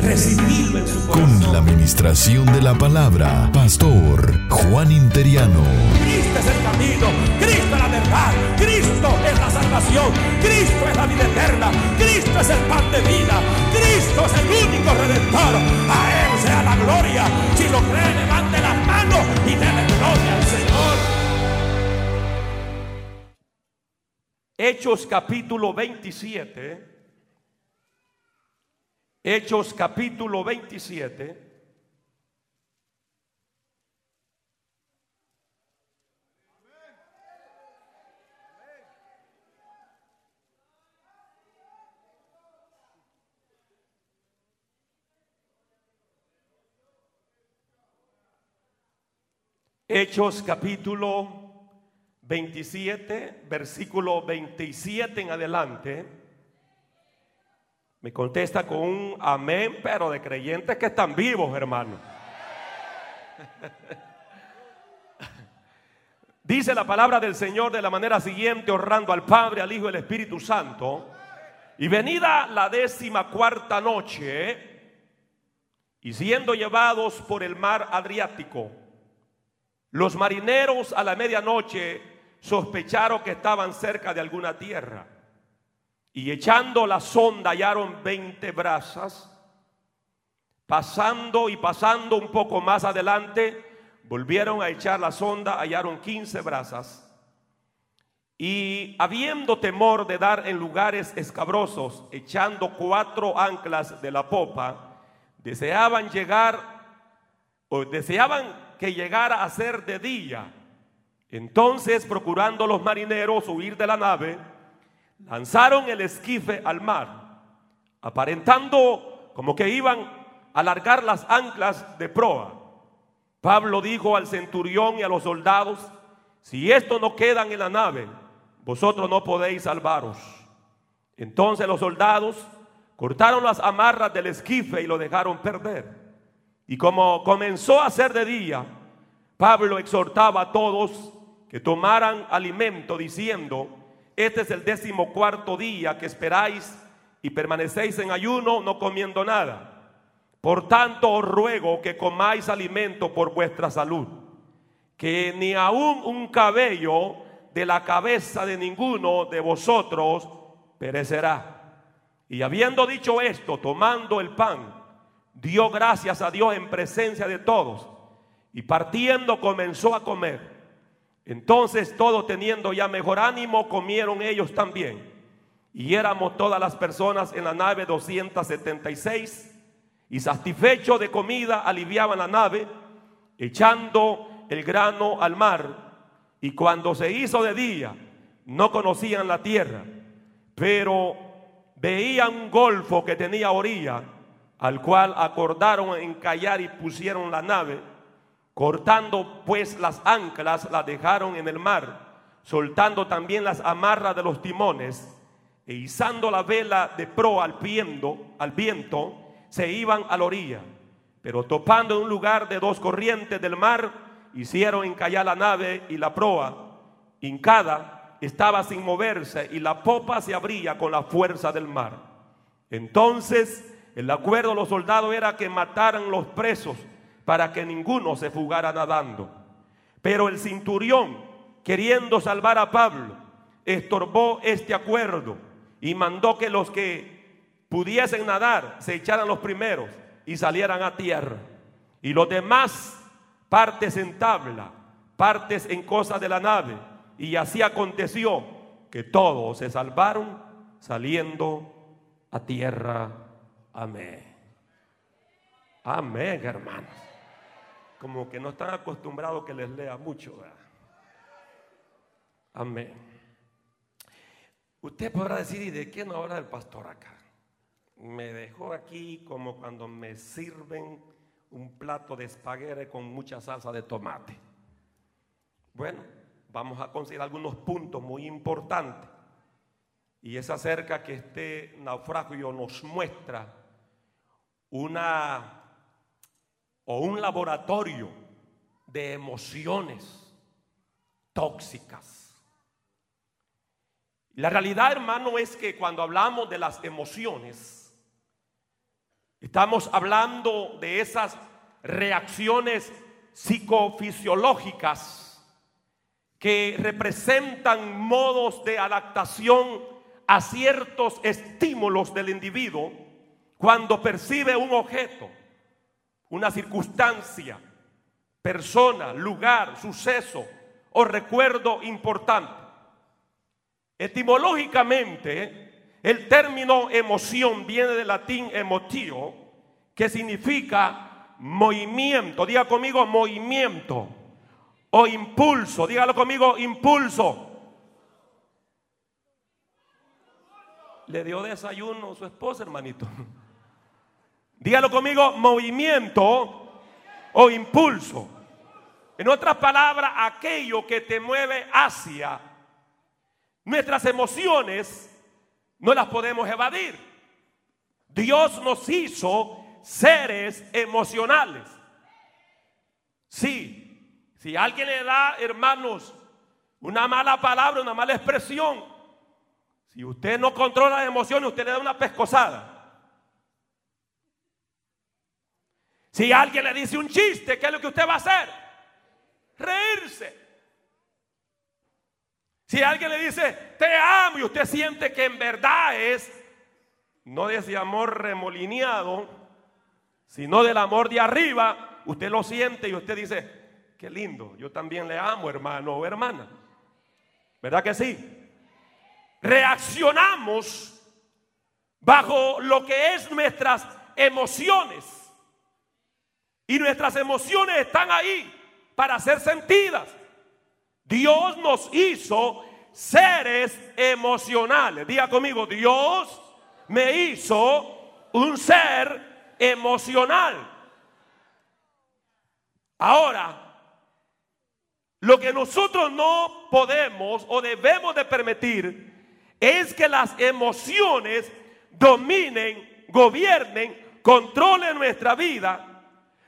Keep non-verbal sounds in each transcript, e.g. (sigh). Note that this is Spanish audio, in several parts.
Recibirlo en su corazón. Con la administración de la palabra, Pastor Juan Interiano. Cristo es el camino, Cristo es la verdad, Cristo es la salvación, Cristo es la vida eterna, Cristo es el pan de vida, Cristo es el único redentor. A Él sea la gloria. Si lo cree, levante las manos y déle gloria al Señor. Hechos capítulo 27. Hechos capítulo 27. Hechos capítulo 27, versículo 27 en adelante. Me contesta con un amén, pero de creyentes que están vivos, hermano. (laughs) Dice la palabra del Señor de la manera siguiente, honrando al Padre, al Hijo y al Espíritu Santo. Y venida la décima cuarta noche, y siendo llevados por el mar Adriático, los marineros a la medianoche sospecharon que estaban cerca de alguna tierra. Y echando la sonda hallaron 20 brasas. Pasando y pasando un poco más adelante, volvieron a echar la sonda, hallaron 15 brasas. Y habiendo temor de dar en lugares escabrosos, echando cuatro anclas de la popa, deseaban llegar o deseaban que llegara a ser de día. Entonces, procurando los marineros huir de la nave, lanzaron el esquife al mar, aparentando como que iban a largar las anclas de proa. Pablo dijo al centurión y a los soldados, si estos no quedan en la nave, vosotros no podéis salvaros. Entonces los soldados cortaron las amarras del esquife y lo dejaron perder. Y como comenzó a ser de día, Pablo exhortaba a todos que tomaran alimento diciendo, este es el décimo cuarto día que esperáis y permanecéis en ayuno no comiendo nada. Por tanto os ruego que comáis alimento por vuestra salud, que ni aun un cabello de la cabeza de ninguno de vosotros perecerá. Y habiendo dicho esto, tomando el pan, dio gracias a Dios en presencia de todos y partiendo comenzó a comer. Entonces todos teniendo ya mejor ánimo, comieron ellos también. Y éramos todas las personas en la nave 276 y satisfecho de comida aliviaban la nave, echando el grano al mar. Y cuando se hizo de día, no conocían la tierra, pero veían un golfo que tenía orilla al cual acordaron encallar y pusieron la nave. Cortando pues las anclas, la dejaron en el mar, soltando también las amarras de los timones, e izando la vela de proa al viento, al viento, se iban a la orilla. Pero topando en un lugar de dos corrientes del mar, hicieron encallar la nave y la proa, hincada, estaba sin moverse, y la popa se abría con la fuerza del mar. Entonces el acuerdo de los soldados era que mataran los presos para que ninguno se fugara nadando. Pero el cinturión, queriendo salvar a Pablo, estorbó este acuerdo y mandó que los que pudiesen nadar se echaran los primeros y salieran a tierra. Y los demás partes en tabla, partes en cosas de la nave. Y así aconteció que todos se salvaron saliendo a tierra Amén. Amén, hermanos. Como que no están acostumbrados que les lea mucho. Amén. Usted podrá decir, ¿y de qué no habla el pastor acá? Me dejó aquí como cuando me sirven un plato de espagueti con mucha salsa de tomate. Bueno, vamos a considerar algunos puntos muy importantes. Y es acerca que este naufragio nos muestra una o un laboratorio de emociones tóxicas. La realidad, hermano, es que cuando hablamos de las emociones, estamos hablando de esas reacciones psicofisiológicas que representan modos de adaptación a ciertos estímulos del individuo cuando percibe un objeto, una circunstancia, persona, lugar, suceso o recuerdo importante. Etimológicamente, el término emoción viene del latín emotio, que significa movimiento. Diga conmigo movimiento o impulso. Dígalo conmigo, impulso. Le dio desayuno a su esposa, hermanito. Dígalo conmigo, movimiento o impulso. En otras palabras, aquello que te mueve hacia Nuestras emociones no las podemos evadir. Dios nos hizo seres emocionales. Sí, si alguien le da, hermanos, una mala palabra, una mala expresión, si usted no controla las emociones, usted le da una pescosada. Si alguien le dice un chiste, ¿qué es lo que usted va a hacer? Reírse. Si alguien le dice, te amo y usted siente que en verdad es, no de ese amor remolineado, sino del amor de arriba, usted lo siente y usted dice, qué lindo, yo también le amo hermano o hermana. ¿Verdad que sí? Reaccionamos bajo lo que es nuestras emociones. Y nuestras emociones están ahí para ser sentidas. Dios nos hizo seres emocionales. Diga conmigo, Dios me hizo un ser emocional. Ahora, lo que nosotros no podemos o debemos de permitir es que las emociones dominen, gobiernen, controlen nuestra vida.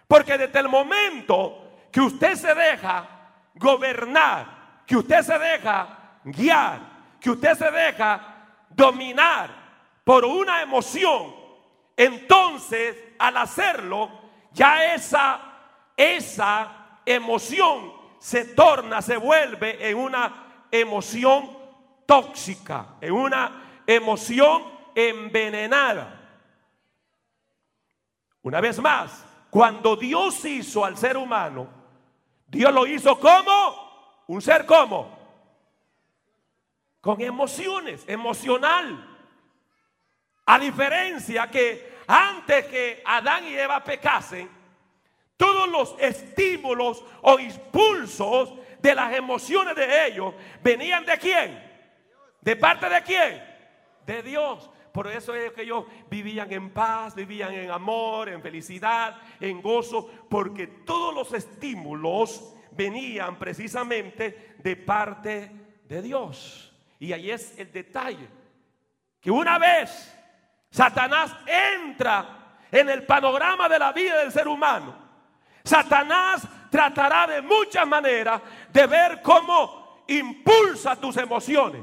Porque desde el momento que usted se deja gobernar, que usted se deja guiar, que usted se deja dominar por una emoción, entonces al hacerlo, ya esa, esa emoción se torna, se vuelve en una emoción tóxica, en una emoción envenenada. Una vez más, cuando Dios hizo al ser humano, Dios lo hizo como un ser como con emociones, emocional. A diferencia que antes que Adán y Eva pecasen, todos los estímulos o impulsos de las emociones de ellos venían de quién? ¿De parte de quién? De Dios. Por eso es que ellos vivían en paz, vivían en amor, en felicidad, en gozo, porque todos los estímulos venían precisamente de parte de Dios. Y ahí es el detalle, que una vez Satanás entra en el panorama de la vida del ser humano, Satanás tratará de muchas maneras de ver cómo impulsa tus emociones,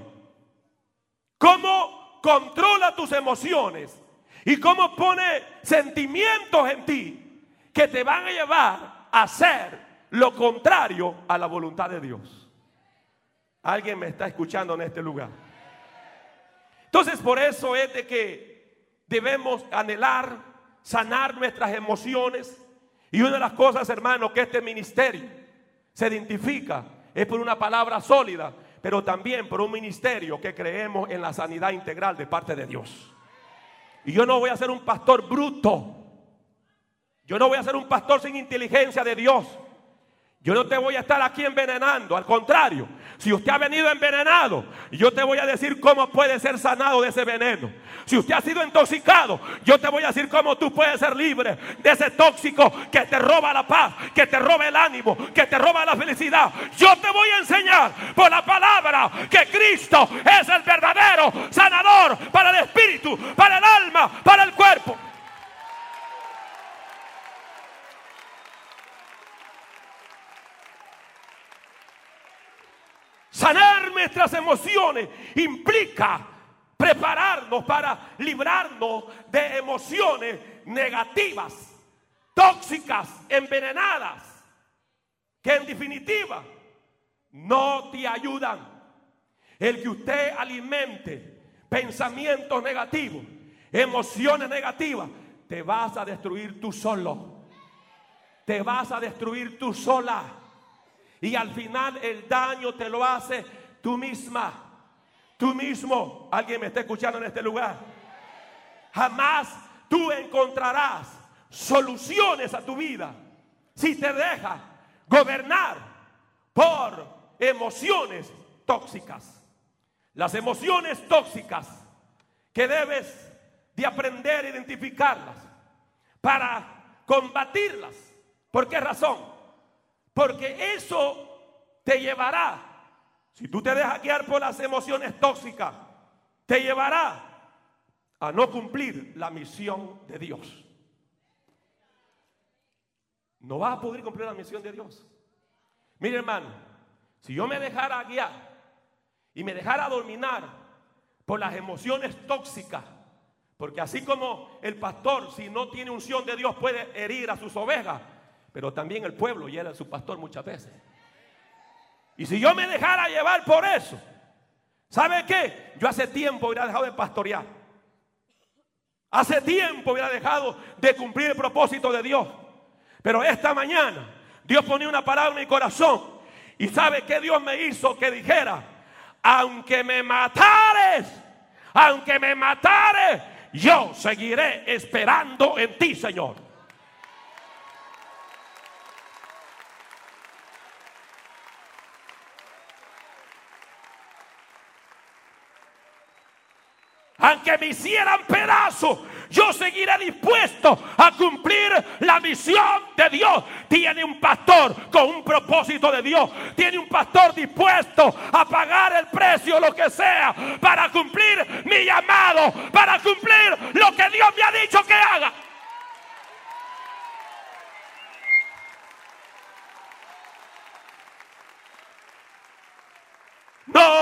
cómo controla tus emociones y cómo pone sentimientos en ti que te van a llevar a hacer lo contrario a la voluntad de Dios. Alguien me está escuchando en este lugar. Entonces por eso es de que debemos anhelar, sanar nuestras emociones. Y una de las cosas, hermanos, que este ministerio se identifica es por una palabra sólida, pero también por un ministerio que creemos en la sanidad integral de parte de Dios. Y yo no voy a ser un pastor bruto. Yo no voy a ser un pastor sin inteligencia de Dios. Yo no te voy a estar aquí envenenando, al contrario, si usted ha venido envenenado, yo te voy a decir cómo puede ser sanado de ese veneno. Si usted ha sido intoxicado, yo te voy a decir cómo tú puedes ser libre de ese tóxico que te roba la paz, que te roba el ánimo, que te roba la felicidad. Yo te voy a enseñar por la palabra que Cristo es el verdadero sanador para el espíritu, para el alma, para el cuerpo. Sanar nuestras emociones implica prepararnos para librarnos de emociones negativas, tóxicas, envenenadas, que en definitiva no te ayudan. El que usted alimente pensamientos negativos, emociones negativas, te vas a destruir tú solo. Te vas a destruir tú sola. Y al final el daño te lo hace tú misma. Tú mismo. Alguien me está escuchando en este lugar. Jamás tú encontrarás soluciones a tu vida si te dejas gobernar por emociones tóxicas. Las emociones tóxicas que debes de aprender a identificarlas para combatirlas. ¿Por qué razón? Porque eso te llevará, si tú te dejas guiar por las emociones tóxicas, te llevará a no cumplir la misión de Dios. No vas a poder cumplir la misión de Dios. Mire hermano, si yo me dejara guiar y me dejara dominar por las emociones tóxicas, porque así como el pastor, si no tiene unción de Dios, puede herir a sus ovejas, pero también el pueblo y era su pastor muchas veces. Y si yo me dejara llevar por eso, ¿sabe qué? Yo hace tiempo hubiera dejado de pastorear. Hace tiempo hubiera dejado de cumplir el propósito de Dios. Pero esta mañana Dios ponía una palabra en mi corazón. Y sabe que Dios me hizo que dijera, aunque me matares, aunque me matares, yo seguiré esperando en ti, Señor. Aunque me hicieran pedazos, yo seguiré dispuesto a cumplir la misión de Dios. Tiene un pastor con un propósito de Dios. Tiene un pastor dispuesto a pagar el precio, lo que sea, para cumplir mi llamado, para cumplir lo que Dios me ha dicho que haga.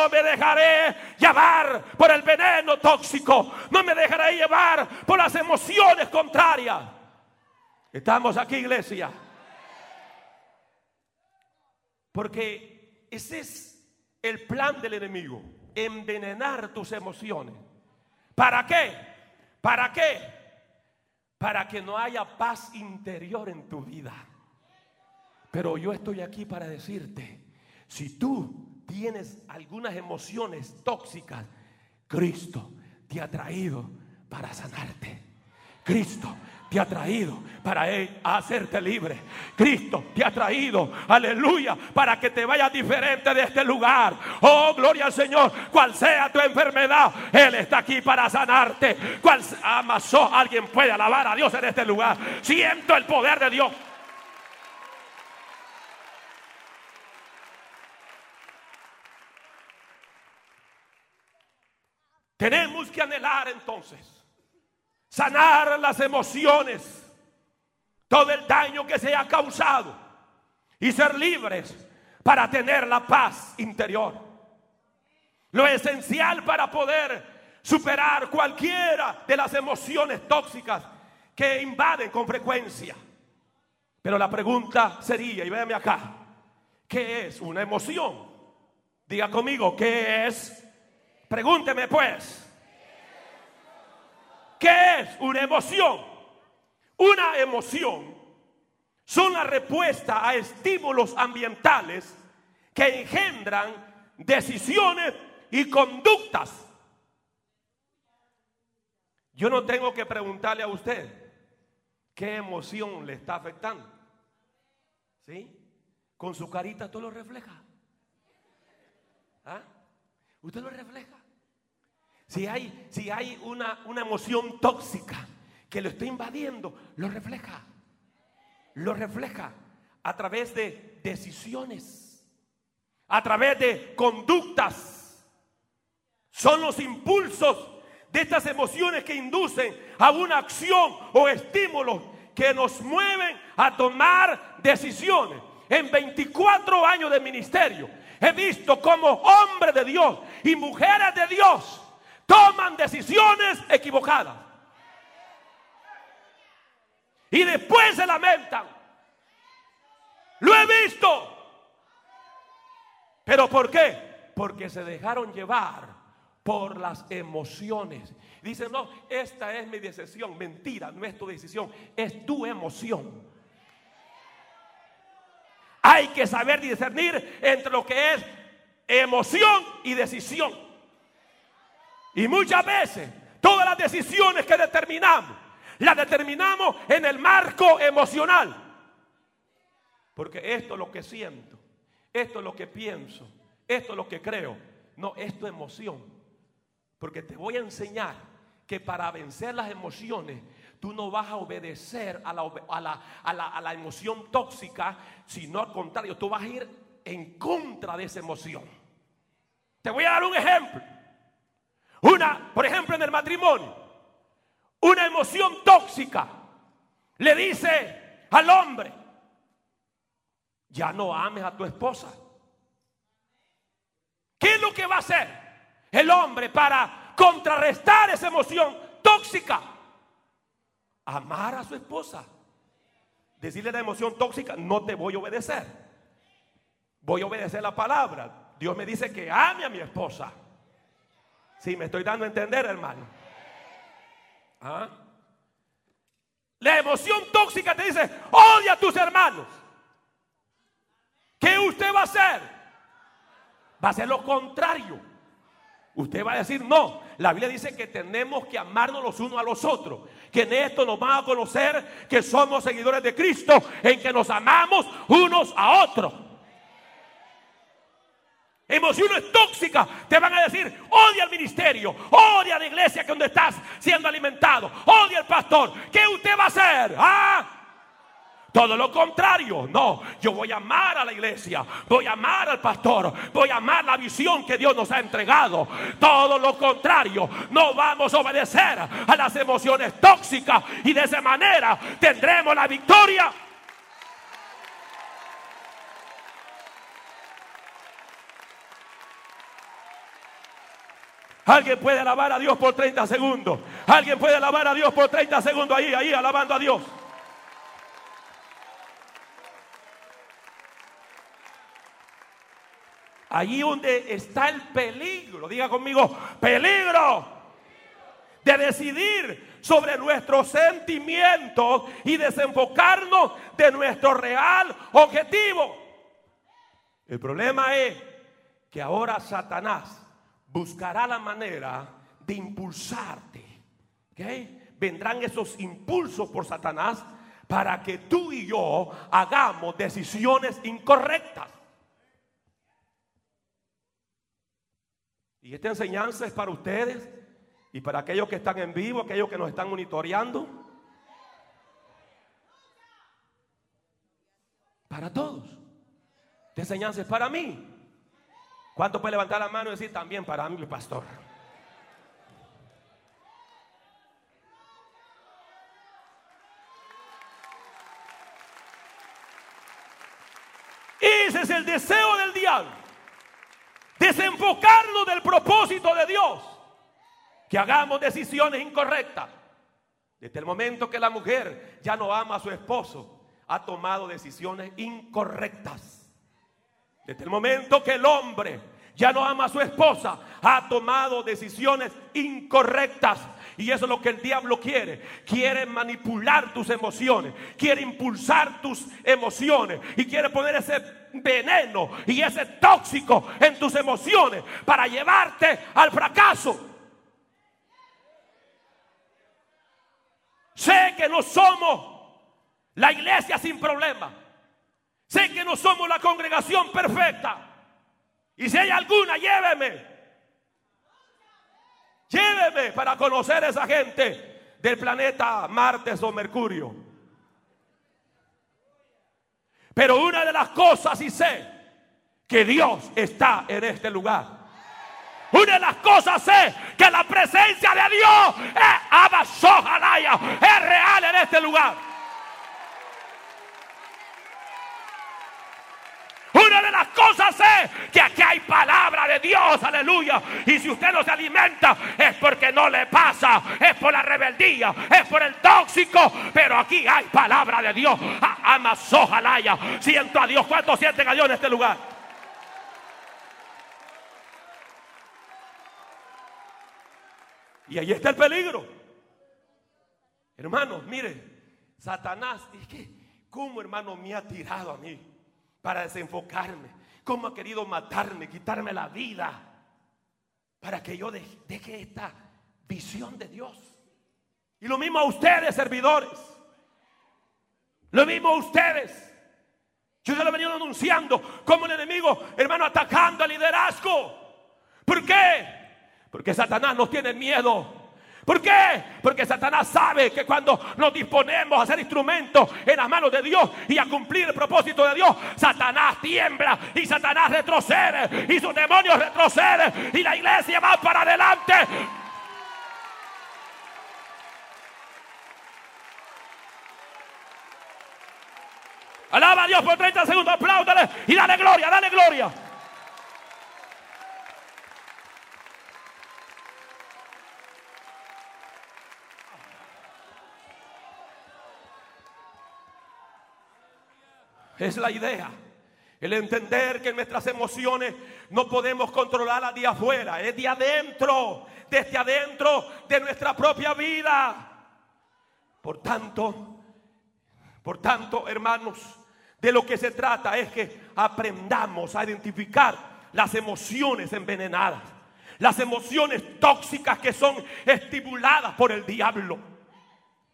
Me dejaré llevar por el veneno tóxico. No me dejaré llevar por las emociones contrarias. Estamos aquí, iglesia. Porque ese es el plan del enemigo. Envenenar tus emociones. ¿Para qué? ¿Para qué? Para que no haya paz interior en tu vida. Pero yo estoy aquí para decirte, si tú tienes algunas emociones tóxicas, Cristo te ha traído para sanarte. Cristo te ha traído para hacerte libre. Cristo te ha traído, aleluya, para que te vayas diferente de este lugar. Oh, gloria al Señor. Cual sea tu enfermedad, Él está aquí para sanarte. Cual amasó, alguien puede alabar a Dios en este lugar. Siento el poder de Dios. Tenemos que anhelar entonces, sanar las emociones, todo el daño que se ha causado y ser libres para tener la paz interior. Lo esencial para poder superar cualquiera de las emociones tóxicas que invaden con frecuencia. Pero la pregunta sería, y véame acá, ¿qué es una emoción? Diga conmigo, ¿qué es Pregúnteme pues, ¿qué es una emoción? Una emoción son la respuesta a estímulos ambientales que engendran decisiones y conductas. Yo no tengo que preguntarle a usted qué emoción le está afectando. ¿Sí? con su carita todo lo refleja. ¿Ah? Usted lo refleja. Si hay, si hay una, una emoción tóxica que lo está invadiendo, lo refleja. Lo refleja a través de decisiones, a través de conductas. Son los impulsos de estas emociones que inducen a una acción o estímulos que nos mueven a tomar decisiones. En 24 años de ministerio he visto como hombres de Dios y mujeres de Dios toman decisiones equivocadas. Y después se lamentan. Lo he visto. ¿Pero por qué? Porque se dejaron llevar por las emociones. Dicen, no, esta es mi decisión. Mentira, no es tu decisión, es tu emoción. Hay que saber discernir entre lo que es emoción y decisión. Y muchas veces todas las decisiones que determinamos, las determinamos en el marco emocional. Porque esto es lo que siento, esto es lo que pienso, esto es lo que creo. No, esto es emoción. Porque te voy a enseñar que para vencer las emociones tú no vas a obedecer a la, emoción tóxica, sino al contrario, tú vas a ir en contra de esa emoción. Te voy a dar un ejemplo. Una, por ejemplo, en el matrimonio, una emoción tóxica le dice al hombre, ya no ames a tu esposa. ¿Qué es lo que va a hacer el hombre para contrarrestar esa emoción tóxica? amar a su esposa. Decirle la emoción tóxica, no te voy a obedecer. Voy a obedecer la palabra. Dios me dice que ame a mi esposa. Si me estoy dando a entender, hermano. ¿Ah? La emoción tóxica te dice, odia a tus hermanos. ¿Qué usted va a hacer? Va a hacer lo contrario. Usted va a decir, no, la Biblia dice que tenemos que amarnos los unos a los otros. Que en esto nos van a conocer que somos seguidores de Cristo, en que nos amamos unos a otros. Emociones tóxicas te van a decir, odia al ministerio, odia a la iglesia que donde estás siendo alimentado, odia al pastor. ¿Qué usted va a hacer? ¿Ah? Todo lo contrario, no, yo voy a amar a la iglesia, voy a amar al pastor, voy a amar la visión que Dios nos ha entregado. Todo lo contrario, no vamos a obedecer a las emociones tóxicas y de esa manera tendremos la victoria. Alguien puede alabar a Dios por 30 segundos. Alguien puede alabar a Dios por 30 segundos ahí, ahí, alabando a Dios. Allí donde está el peligro, diga conmigo, peligro de decidir sobre nuestros sentimientos y desenfocarnos de nuestro real objetivo. El problema es que ahora Satanás buscará la manera de impulsarte. Vendrán esos impulsos por Satanás para que tú y yo hagamos decisiones incorrectas. Y esta enseñanza es para ustedes y para aquellos que están en vivo, aquellos que nos están monitoreando. Para todos. Esta enseñanza es para mí. ¿Cuánto puede levantar la mano y decir también para mí, pastor? Ese es el deseo del diablo desenfocarnos del propósito de Dios, que hagamos decisiones incorrectas. Desde el momento que la mujer ya no ama a su esposo, ha tomado decisiones incorrectas. Desde el momento que el hombre ya no ama a su esposa, ha tomado decisiones incorrectas. Y eso es lo que el diablo quiere. Quiere manipular tus emociones. Quiere impulsar tus emociones. Y quiere poner ese veneno y ese tóxico en tus emociones para llevarte al fracaso. Sé que no somos la iglesia sin problemas. Sé que no somos la congregación perfecta. Y si hay alguna, lléveme. Lléveme para conocer a esa gente del planeta Marte o Mercurio. Pero una de las cosas y sé que Dios está en este lugar. Una de las cosas es que la presencia de Dios es, es real en este lugar. Una de las cosas es que aquí hay palabra de Dios, aleluya. Y si usted no se alimenta es porque no le pasa, es por la rebeldía, es por el tóxico. Pero aquí hay palabra de Dios. Ama Sojalaya. Siento a Dios. ¿Cuántos sienten a Dios en este lugar? Y ahí está el peligro. Hermanos, mire, Satanás, ¿cómo hermano me ha tirado a mí? Para desenfocarme. Cómo ha querido matarme, quitarme la vida. Para que yo deje esta visión de Dios. Y lo mismo a ustedes, servidores. Lo mismo a ustedes. Yo se lo he venido anunciando como el enemigo, hermano, atacando al liderazgo. ¿Por qué? Porque Satanás nos tiene miedo ¿Por qué? Porque Satanás sabe que cuando nos disponemos a ser instrumentos en las manos de Dios y a cumplir el propósito de Dios, Satanás tiembla y Satanás retrocede y sus demonios retroceden y la iglesia va para adelante. Alaba a Dios por 30 segundos, apláudale y dale gloria, dale gloria. Es la idea. El entender que nuestras emociones no podemos controlarlas de afuera, es de adentro, desde adentro de nuestra propia vida. Por tanto, por tanto, hermanos, de lo que se trata es que aprendamos a identificar las emociones envenenadas, las emociones tóxicas que son estimuladas por el diablo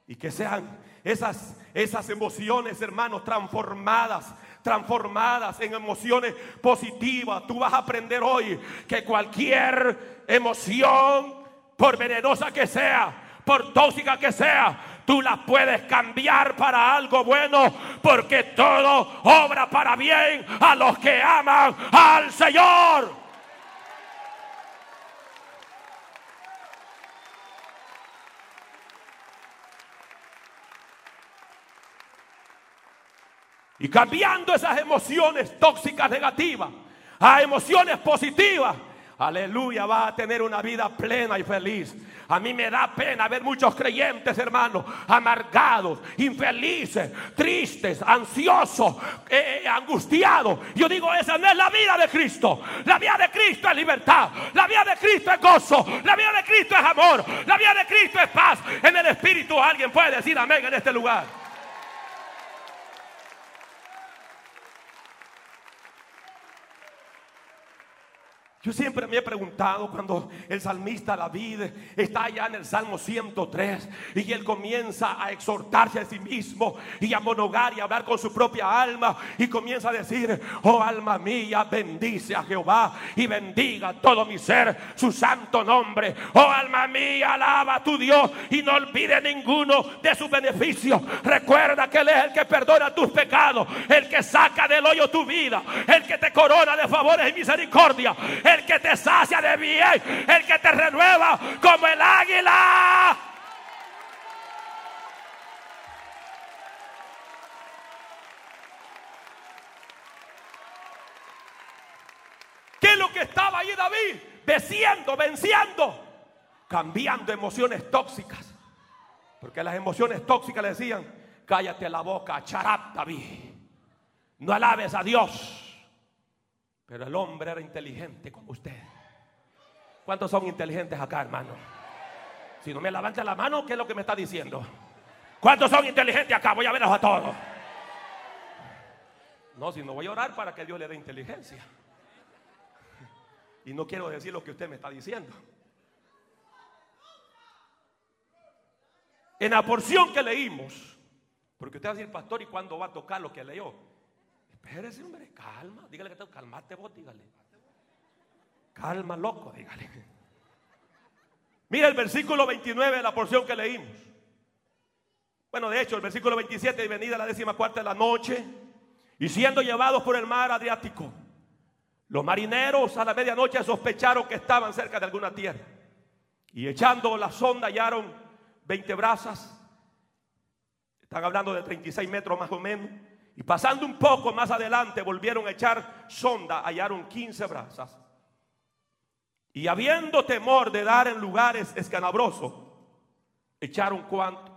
y que sean esas, esas emociones, hermanos, transformadas transformadas en emociones positivas. Tú vas a aprender hoy que cualquier emoción, por venenosa que sea, por tóxica que sea, tú la puedes cambiar para algo bueno, porque todo obra para bien a los que aman al Señor. Y cambiando esas emociones tóxicas negativas a emociones positivas. Aleluya, va a tener una vida plena y feliz. A mí me da pena ver muchos creyentes, hermanos, amargados, infelices, tristes, ansiosos, eh, eh, angustiados. Yo digo, esa no es la vida de Cristo. La vida de Cristo es libertad. La vida de Cristo es gozo. La vida de Cristo es amor. La vida de Cristo es paz. En el Espíritu alguien puede decir amén en este lugar. Yo siempre me he preguntado cuando el salmista David está allá en el Salmo 103 y él comienza a exhortarse a sí mismo y a monogar y a hablar con su propia alma y comienza a decir, oh alma mía, bendice a Jehová y bendiga todo mi ser su santo nombre. Oh alma mía, alaba a tu Dios y no olvide ninguno de sus beneficios. Recuerda que Él es el que perdona tus pecados, el que saca del hoyo tu vida, el que te corona de favores y misericordia el que te sacia de bien, el que te renueva como el águila. ¿Qué es lo que estaba ahí David? Venciendo, venciendo, cambiando emociones tóxicas. Porque las emociones tóxicas le decían, cállate la boca, charap David. No alabes a Dios. Pero el hombre era inteligente como usted. ¿Cuántos son inteligentes acá, hermano? Si no me levanta la mano, ¿qué es lo que me está diciendo? ¿Cuántos son inteligentes acá? Voy a verlos a todos. No, si no voy a orar para que Dios le dé inteligencia. Y no quiero decir lo que usted me está diciendo. En la porción que leímos, porque usted va a decir, pastor, ¿y cuándo va a tocar lo que leyó? Espérese, hombre, calma. Dígale que tengo, calmate vos, dígale. Calma, loco, dígale. Mira el versículo 29 de la porción que leímos. Bueno, de hecho, el versículo 27, y venida la décima cuarta de la noche, y siendo llevados por el mar Adriático, los marineros a la medianoche sospecharon que estaban cerca de alguna tierra. Y echando la sonda hallaron 20 brazas. Están hablando de 36 metros más o menos. Y pasando un poco más adelante volvieron a echar sonda, hallaron 15 brazas. Y habiendo temor de dar en lugares escanabrosos, echaron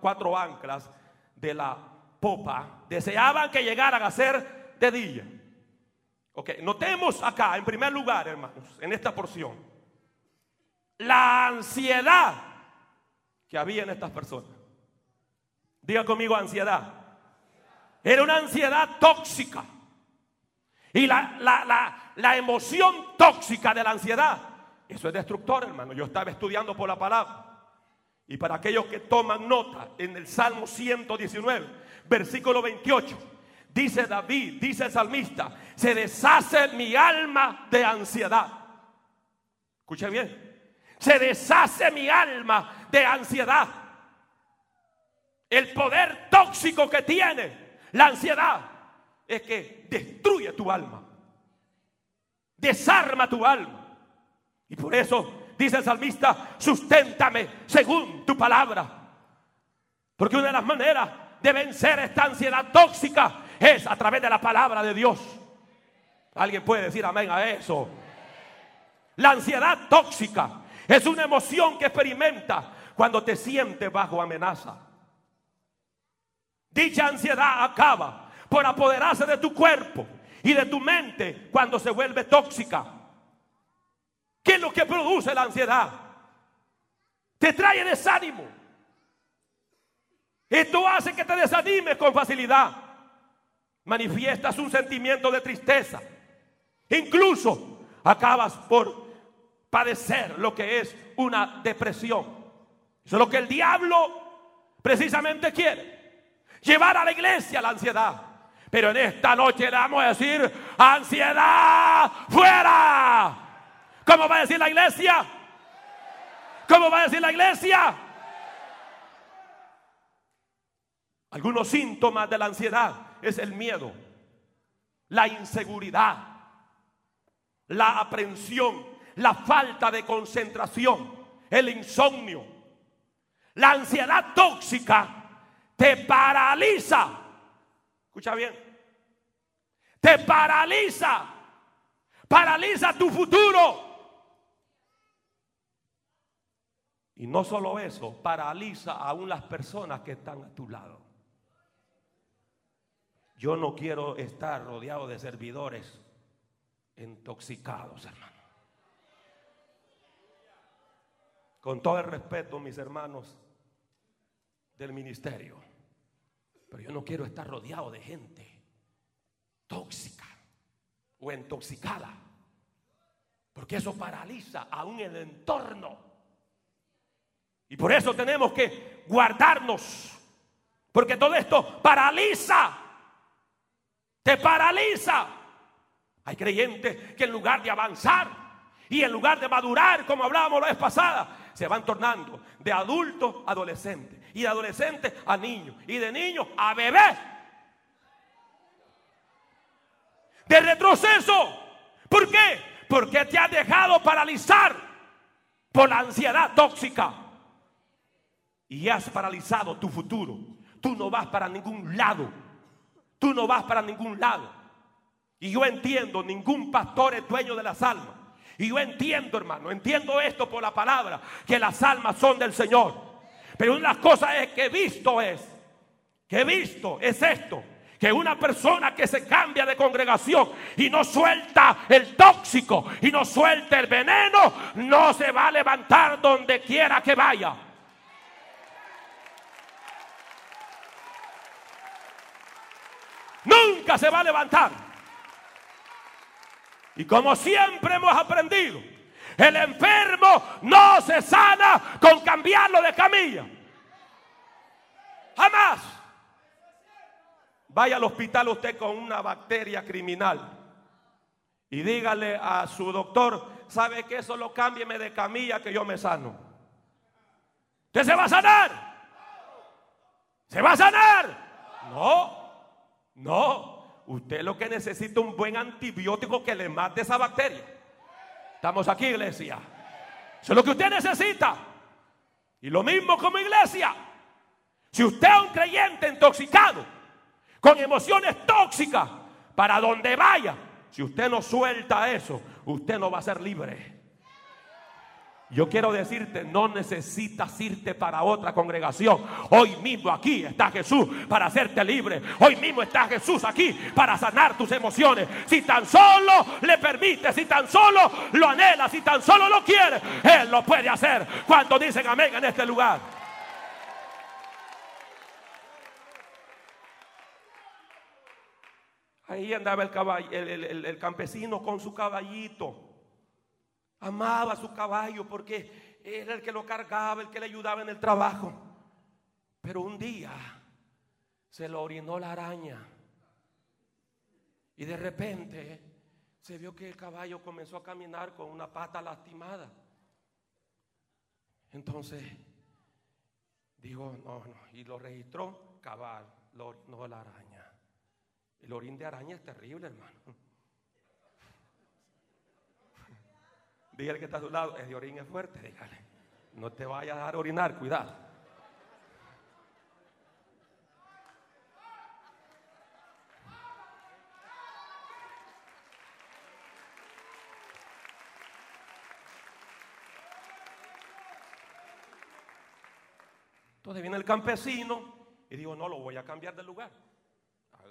cuatro anclas de la popa. Deseaban que llegaran a ser de día. Ok, notemos acá, en primer lugar, hermanos, en esta porción, la ansiedad que había en estas personas. Diga conmigo ansiedad. Era una ansiedad tóxica. Y la, la, la emoción tóxica de la ansiedad, eso es destructor, hermano. Yo estaba estudiando por la palabra. Y para aquellos que toman nota, en el Salmo 119, versículo 28, dice David, dice el salmista, se deshace mi alma de ansiedad. Escuche bien, se deshace mi alma de ansiedad. El poder tóxico que tiene la ansiedad es que destruye tu alma, desarma tu alma. Y por eso dice el salmista, susténtame según tu palabra. Porque una de las maneras de vencer esta ansiedad tóxica es a través de la palabra de Dios. Alguien puede decir amén a eso. La ansiedad tóxica es una emoción que experimenta cuando te sientes bajo amenaza. Dicha ansiedad acaba por apoderarse de tu cuerpo y de tu mente cuando se vuelve tóxica. ¿Qué es lo que produce la ansiedad? Te trae desánimo. Esto hace que te desanimes con facilidad. Manifiestas un sentimiento de tristeza. Incluso acabas por padecer lo que es una depresión. Eso es lo que el diablo precisamente quiere. Llevar a la iglesia la ansiedad. Pero en esta noche le vamos a decir, ansiedad fuera. ¿Cómo va a decir la iglesia? ¿Cómo va a decir la iglesia? Algunos síntomas de la ansiedad es el miedo, la inseguridad, la aprensión, la falta de concentración, el insomnio. La ansiedad tóxica te paraliza. Escucha bien. Te paraliza. Paraliza tu futuro. Y no solo eso, paraliza aún las personas que están a tu lado. Yo no quiero estar rodeado de servidores intoxicados, hermano. Con todo el respeto, mis hermanos del ministerio. Pero yo no quiero estar rodeado de gente tóxica o intoxicada. Porque eso paraliza aún el entorno. Y por eso tenemos que guardarnos. Porque todo esto paraliza. Te paraliza. Hay creyentes que en lugar de avanzar y en lugar de madurar, como hablábamos la vez pasada, se van tornando de adulto a adolescente y de adolescente a niño y de niño a bebé. De retroceso. ¿Por qué? Porque te has dejado paralizar por la ansiedad tóxica y has paralizado tu futuro. Tú no vas para ningún lado. Tú no vas para ningún lado. Y yo entiendo, ningún pastor es dueño de las almas. Y yo entiendo, hermano, entiendo esto por la palabra, que las almas son del Señor. Pero una cosas es que visto es, que visto es esto, que una persona que se cambia de congregación y no suelta el tóxico y no suelta el veneno, no se va a levantar donde quiera que vaya. Nunca se va a levantar. Y como siempre hemos aprendido, el enfermo no se sana con cambiarlo de camilla. Jamás. vaya al hospital usted con una bacteria criminal y dígale a su doctor, ¿sabe que Solo cámbieme de camilla que yo me sano. Usted se va a sanar. ¿Se va a sanar? No, no. Usted lo que necesita es un buen antibiótico que le mate esa bacteria. Estamos aquí, iglesia. Eso es lo que usted necesita. Y lo mismo como iglesia. Si usted es un creyente intoxicado, con emociones tóxicas, para donde vaya, si usted no suelta eso, usted no va a ser libre. Yo quiero decirte, no necesitas irte para otra congregación. Hoy mismo aquí está Jesús para hacerte libre. Hoy mismo está Jesús aquí para sanar tus emociones. Si tan solo le permite, si tan solo lo anhela, si tan solo lo quiere, Él lo puede hacer. Cuando dicen amén en este lugar. Ahí andaba el, el, campesino con su caballito. Amaba su caballo porque era el que lo cargaba, el que le ayudaba en el trabajo. Pero un día se lo orinó la araña. Y de repente se vio que el caballo comenzó a caminar con una pata lastimada. Entonces dijo, no, no, y lo registró, cabal, lo orinó la araña. El orín de araña es terrible, hermano. Dígale que está a su lado, ese orín es fuerte, dígale. No te vayas a dar orinar, cuidado. Entonces viene el campesino y digo, no, lo voy a cambiar de lugar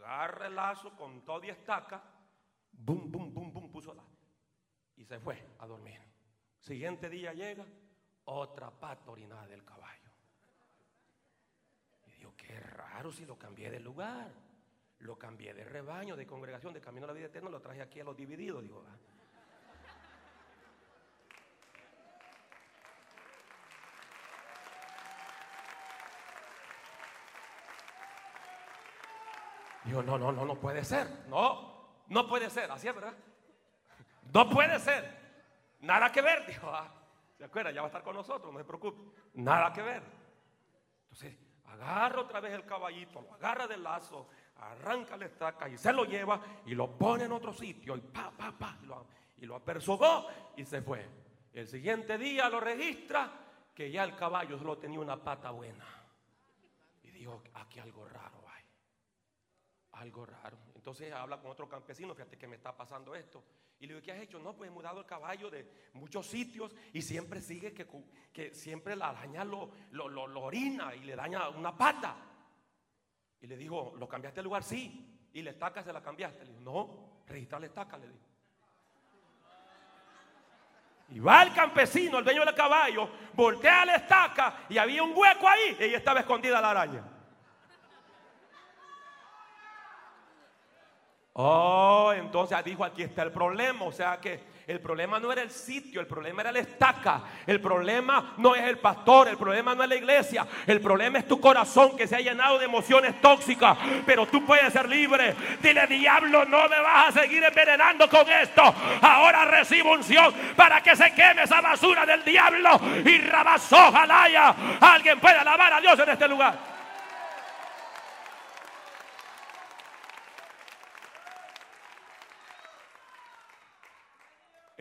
agarra el lazo con todo y estaca, bum, bum, bum, bum, puso la. Y se fue a dormir. Siguiente día llega, otra pata orinada del caballo. Y digo, qué raro si lo cambié de lugar. Lo cambié de rebaño, de congregación, de camino a la vida eterna, lo traje aquí a los divididos. Digo, ah". Digo, no, no, no, no puede ser. No, no puede ser. Así es, ¿verdad? No puede ser. Nada que ver. Dijo, ah, ¿se acuerda? Ya va a estar con nosotros, no se preocupe. Nada que ver. Entonces, agarra otra vez el caballito, lo agarra del lazo, arranca la estaca y se lo lleva y lo pone en otro sitio y pa, pa, pa, y lo, y lo apersogó y se fue. El siguiente día lo registra que ya el caballo solo tenía una pata buena. Y dijo, aquí algo raro algo raro. Entonces habla con otro campesino, fíjate que me está pasando esto. Y le digo, ¿qué has hecho? No, pues he mudado el caballo de muchos sitios y siempre sigue que, que siempre la araña lo, lo, orina y le daña una pata. Y le digo, ¿lo cambiaste de lugar? Sí. Y la estaca se la cambiaste. Le digo, no, registrar la estaca, le digo. Y va el campesino, el dueño del caballo, voltea la estaca y había un hueco ahí y ahí estaba escondida la araña. Oh, entonces dijo, aquí está el problema. O sea que el problema no era el sitio, el problema era la estaca. El problema no es el pastor, el problema no es la iglesia. El problema es tu corazón que se ha llenado de emociones tóxicas. Pero tú puedes ser libre. Dile, diablo, no me vas a seguir envenenando con esto. Ahora recibo unción para que se queme esa basura del diablo. Y rabazó, jalaya. Alguien puede alabar a Dios en este lugar.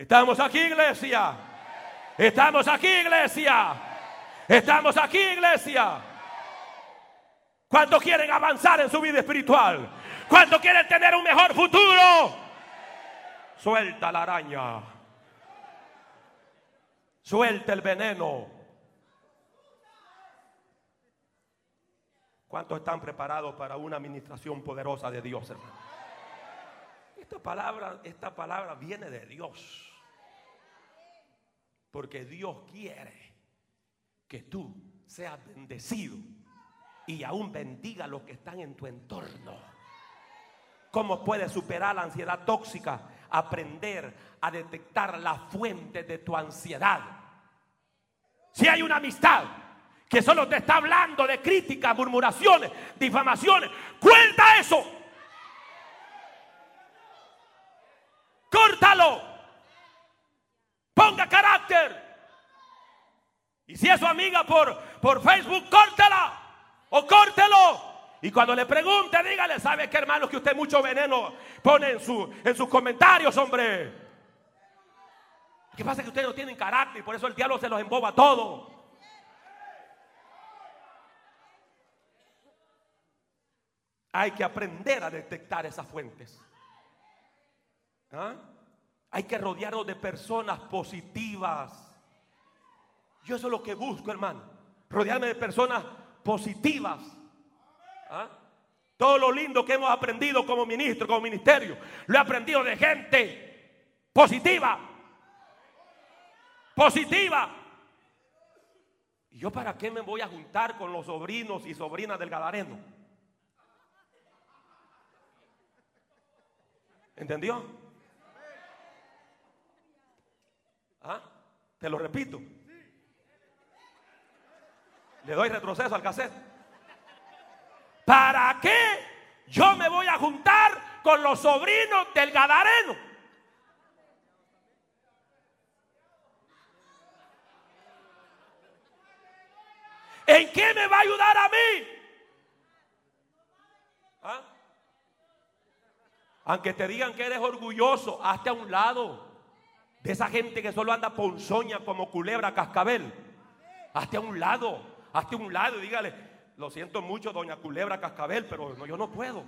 Estamos aquí, iglesia. Estamos aquí, iglesia. Estamos aquí, iglesia. ¿Cuántos quieren avanzar en su vida espiritual? ¿Cuántos quieren tener un mejor futuro? Suelta la araña. Suelta el veneno. ¿Cuántos están preparados para una administración poderosa de Dios, hermano? Esta palabra, esta palabra viene de Dios. Porque Dios quiere que tú seas bendecido y aún bendiga a los que están en tu entorno. ¿Cómo puedes superar la ansiedad tóxica? Aprender a detectar la fuente de tu ansiedad. Si hay una amistad que solo te está hablando de críticas, murmuraciones, difamaciones. Cuenta eso. Córtalo. Ponga carácter. Y si es su amiga por, por Facebook, córtela. O córtelo. Y cuando le pregunte, dígale, ¿sabe qué hermano que usted mucho veneno pone en, su, en sus comentarios, hombre? Que pasa que ustedes no tienen carácter y por eso el diablo se los emboba todo. Hay que aprender a detectar esas fuentes. ¿Ah? Hay que rodearnos de personas positivas. Yo eso es lo que busco, hermano. Rodearme de personas positivas. ¿Ah? Todo lo lindo que hemos aprendido como ministro, como ministerio, lo he aprendido de gente positiva. Positiva. ¿Y yo para qué me voy a juntar con los sobrinos y sobrinas del Gadareno? ¿Entendió? ¿Ah? Te lo repito. Le doy retroceso al cassette. ¿Para qué yo me voy a juntar con los sobrinos del Gadareno? ¿En qué me va a ayudar a mí? ¿Ah? Aunque te digan que eres orgulloso, hazte a un lado de esa gente que solo anda ponzoña como culebra cascabel. Hazte a un lado, hazte un lado y dígale, lo siento mucho, doña culebra cascabel, pero yo no puedo.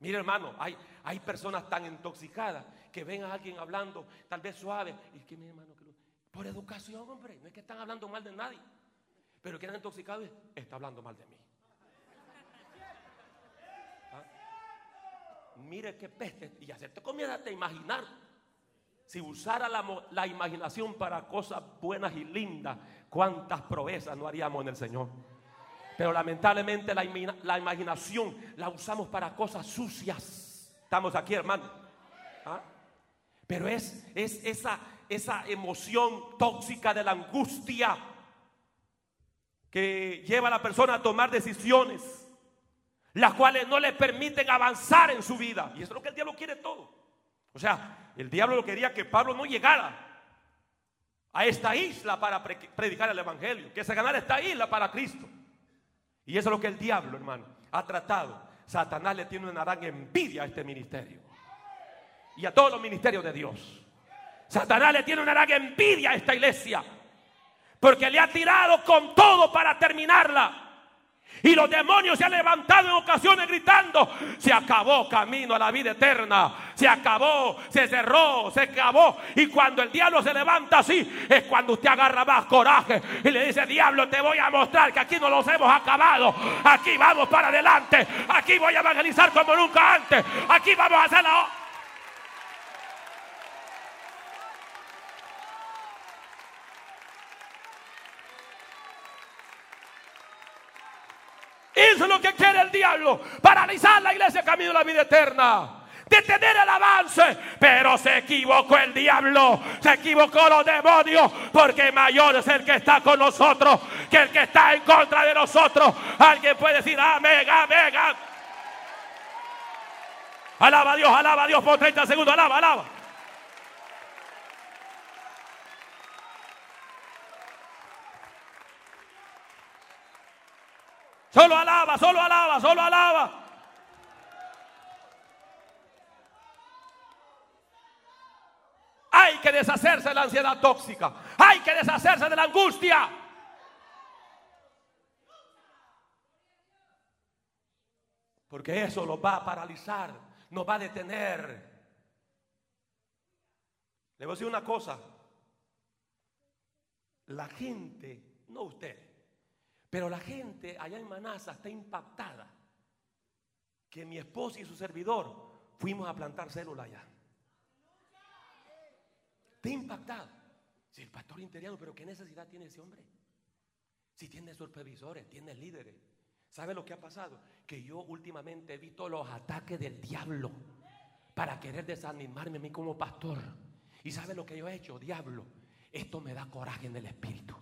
Mire hermano, hay, hay personas tan intoxicadas que ven a alguien hablando, tal vez suave, y que mi hermano, por educación, hombre, no es que están hablando mal de nadie, pero que eran intoxicados, está hablando mal de mí. Mire qué peste, y hacerte comienza a imaginar. Si usara la, la imaginación para cosas buenas y lindas, cuántas proezas no haríamos en el Señor. Pero lamentablemente la, la, imaginación la usamos para cosas sucias. Estamos aquí, hermano. ¿Ah? Pero es, es esa, esa emoción tóxica de la angustia que lleva a la persona a tomar decisiones, las cuales no le permiten avanzar en su vida. Y eso es lo que el diablo quiere todo. O sea, el diablo lo quería que Pablo no llegara a esta isla para predicar el Evangelio, que se ganara esta isla para Cristo. Y eso es lo que el diablo, hermano, ha tratado. Satanás le tiene una gran envidia a este ministerio y a todos los ministerios de Dios. Satanás le tiene una gran envidia a esta iglesia. Porque le ha tirado con todo para terminarla. Y los demonios se han levantado en ocasiones gritando, se acabó camino a la vida eterna, se acabó, se cerró, se acabó. Y cuando el diablo se levanta así, es cuando usted agarra más coraje y le dice, diablo, te voy a mostrar que aquí no los hemos acabado, aquí vamos para adelante, aquí voy a evangelizar como nunca antes, aquí vamos a hacer la... Eso es lo que quiere el diablo. Paralizar la iglesia camino a la vida eterna. Detener el avance. Pero se equivocó el diablo. Se equivocó los demonios. Porque mayor es el que está con nosotros que el que está en contra de nosotros. Alguien puede decir amén, amén. amén. Alaba a Dios, alaba a Dios por 30 segundos. Alaba, alaba. Solo alaba, solo alaba, solo alaba. Hay que deshacerse de la ansiedad tóxica. Hay que deshacerse de la angustia. Porque eso lo va a paralizar, nos va a detener. Le voy a decir una cosa. La gente, no usted, pero la gente allá en Manasa está impactada que mi esposa y su servidor fuimos a plantar células allá. Está impactado. Si el pastor interior, pero ¿qué necesidad tiene ese hombre? Si tiene supervisores, tiene líderes. ¿Sabe lo que ha pasado? Que yo últimamente he visto los ataques del diablo para querer desanimarme a mí como pastor. ¿Y sabe lo que yo he hecho, diablo? Esto me da coraje en el espíritu.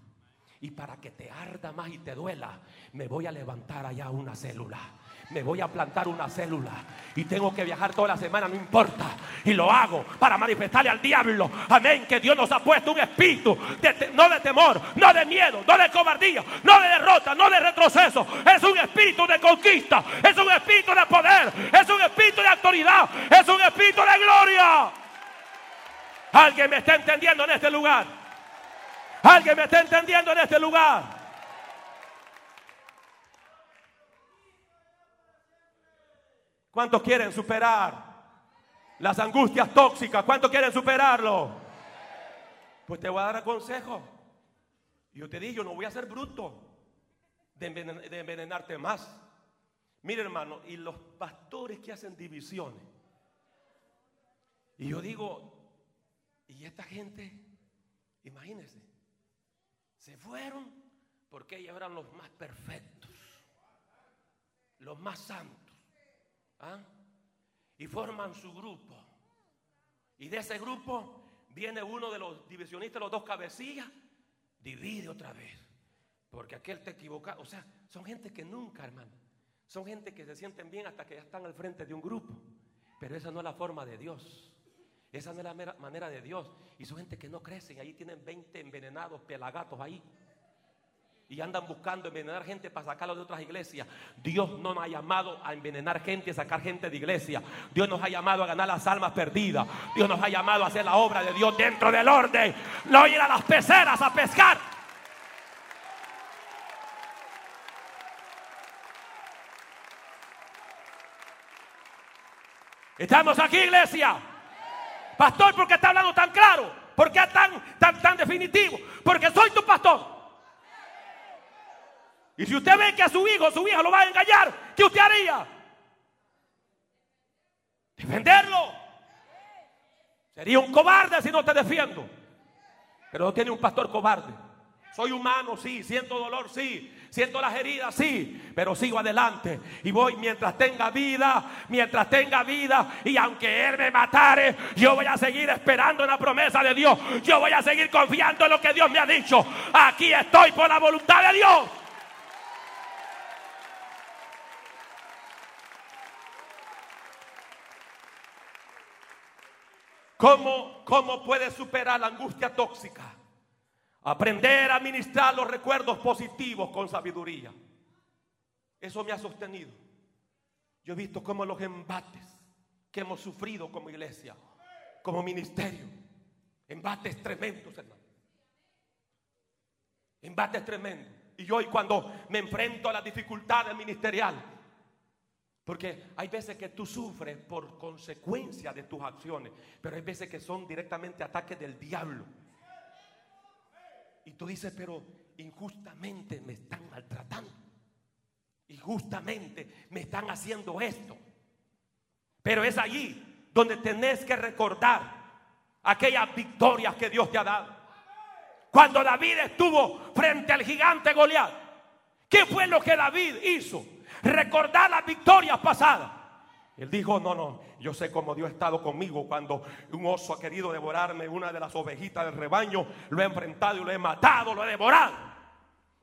Y para que te arda más y te duela, me voy a levantar allá una célula. Me voy a plantar una célula. Y tengo que viajar toda la semana, no importa. Y lo hago para manifestarle al diablo. Amén. Que Dios nos ha puesto un espíritu. no de temor, no de miedo, no de cobardía, no de derrota, no de retroceso. Es un espíritu de conquista. Es un espíritu de poder. Es un espíritu de autoridad. Es un espíritu de gloria. Alguien me está entendiendo en este lugar. Alguien me está entendiendo en este lugar. ¿Cuántos quieren superar las angustias tóxicas? ¿Cuántos quieren superarlo? Pues te voy a dar consejo. Yo te digo, yo no voy a ser bruto de, envenenarte más. Mire hermano, y los pastores que hacen divisiones. Y yo digo, y esta gente, imagínense, se fueron porque ellos eran los más perfectos, los más santos. ¿ah? Y forman su grupo. Y de ese grupo viene uno de los divisionistas, los dos cabecillas, divide otra vez. Porque aquel te equivoca. O sea, son gente que nunca, hermano. Son gente que se sienten bien hasta que ya están al frente de un grupo. Pero esa no es la forma de Dios. Esa no es la manera de Dios. Y son gente que no crecen. Ahí tienen 20 envenenados pelagatos ahí. Y andan buscando envenenar gente para sacarlo de otras iglesias. Dios no nos ha llamado a envenenar gente y sacar gente de iglesia. Dios nos ha llamado a ganar las almas perdidas. Dios nos ha llamado a hacer la obra de Dios dentro del orden. No ir a las peceras a pescar. Estamos aquí, iglesia. Pastor, ¿por qué está hablando tan claro? ¿Por qué tan, tan, tan definitivo? Porque soy tu pastor. Y si usted ve que a su hijo su hija lo va a engañar, ¿qué usted haría? Defenderlo. Sería un cobarde si no te defiendo. Pero no tiene un pastor cobarde. Soy humano, sí, siento dolor, sí, siento las heridas, sí, pero sigo adelante y voy mientras tenga vida, mientras tenga vida y aunque Él me matare, yo voy a seguir esperando la promesa de Dios, yo voy a seguir confiando en lo que Dios me ha dicho. Aquí estoy por la voluntad de Dios. ¿Cómo, ¿Cómo puede superar la angustia tóxica? Aprender a administrar los recuerdos positivos con sabiduría. Eso me ha sostenido. Yo he visto cómo los embates que hemos sufrido como iglesia, como ministerio, embates tremendos, hermano. Embates tremendos. Y hoy cuando me enfrento a las dificultades ministeriales, porque hay veces que tú sufres por consecuencia de tus acciones, pero hay veces que son directamente ataques del diablo. Y tú dices, pero injustamente me están maltratando. Injustamente me están haciendo esto. Pero es allí donde tenés que recordar aquellas victorias que Dios te ha dado. Cuando David estuvo frente al gigante Goliat, ¿qué fue lo que David hizo? Recordar las victorias pasadas. Él dijo, no, no, yo sé cómo Dios ha estado conmigo cuando un oso ha querido devorarme una de las ovejitas del rebaño, lo he enfrentado y lo he matado, lo he devorado.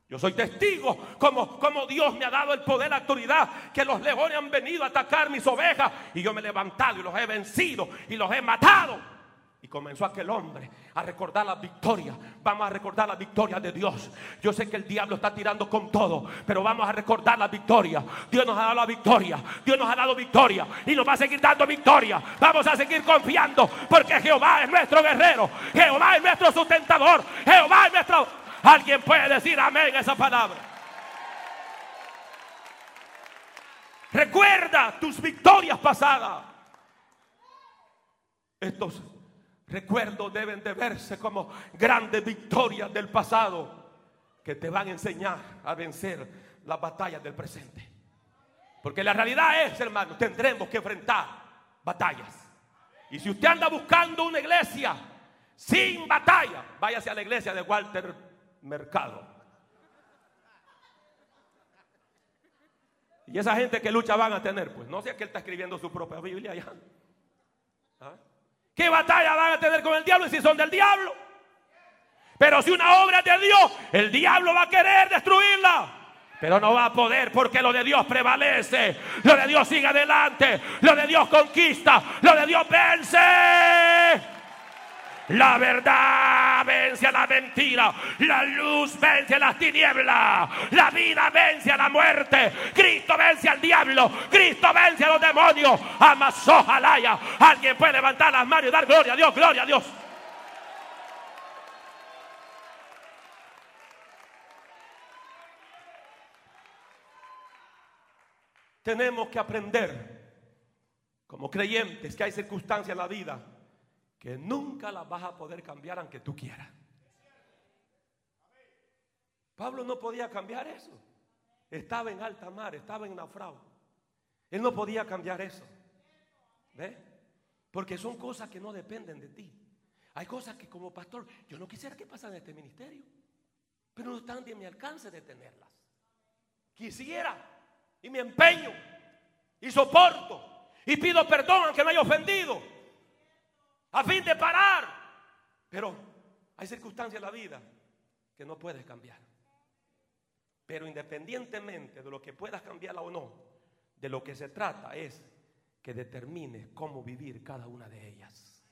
Yo soy testigo como, como Dios me ha dado el poder, la autoridad, que los leones han venido a atacar mis ovejas y yo me he levantado y los he vencido y los he matado. Y comenzó aquel hombre a recordar la victoria. Vamos a recordar la victoria de Dios. Yo sé que el diablo está tirando con todo, pero vamos a recordar la victoria. Dios nos ha dado la victoria. Dios nos ha dado victoria y nos va a seguir dando victoria. Vamos a seguir confiando porque Jehová es nuestro guerrero. Jehová es nuestro sustentador. Jehová es nuestro... Alguien puede decir amén esa palabra. Recuerda tus victorias pasadas. Estos recuerdos deben de verse como grandes victorias del pasado que te van a enseñar a vencer las batallas del presente. Porque la realidad es, hermano, tendremos que enfrentar batallas. Y si usted anda buscando una iglesia sin batalla, váyase a la iglesia de Walter Mercado. Y esa gente que lucha van a tener, pues no sé que él está escribiendo su propia Biblia ya. ¿Qué batalla van a tener con el diablo si son del diablo? Pero si una obra es de Dios, el diablo va a querer destruirla. Pero no va a poder porque lo de Dios prevalece. Lo de Dios sigue adelante. Lo de Dios conquista. Lo de Dios vence. La verdad vence a la mentira. La luz vence a las tinieblas. La vida vence a la muerte. Cristo vence al diablo. Cristo vence a los demonios. Amasó jalaya. Alguien puede levantar las manos y dar gloria a Dios, gloria a Dios. Tenemos que aprender como creyentes que hay circunstancias en la vida que nunca las vas a poder cambiar aunque tú quieras. Pablo no podía cambiar eso. Estaba en alta mar, estaba en naufragio. Él no podía cambiar eso. ¿Ve? Porque son cosas que no dependen de ti. Hay cosas que como pastor yo no quisiera que pasen en este ministerio, pero no están de mi alcance de tenerlas. Quisiera y me empeño y soporto y pido perdón aunque me haya ofendido a fin de parar. Pero hay circunstancias en la vida que no puedes cambiar. Pero independientemente de lo que puedas cambiarla o no, de lo que se trata es que determines cómo vivir cada una de ellas.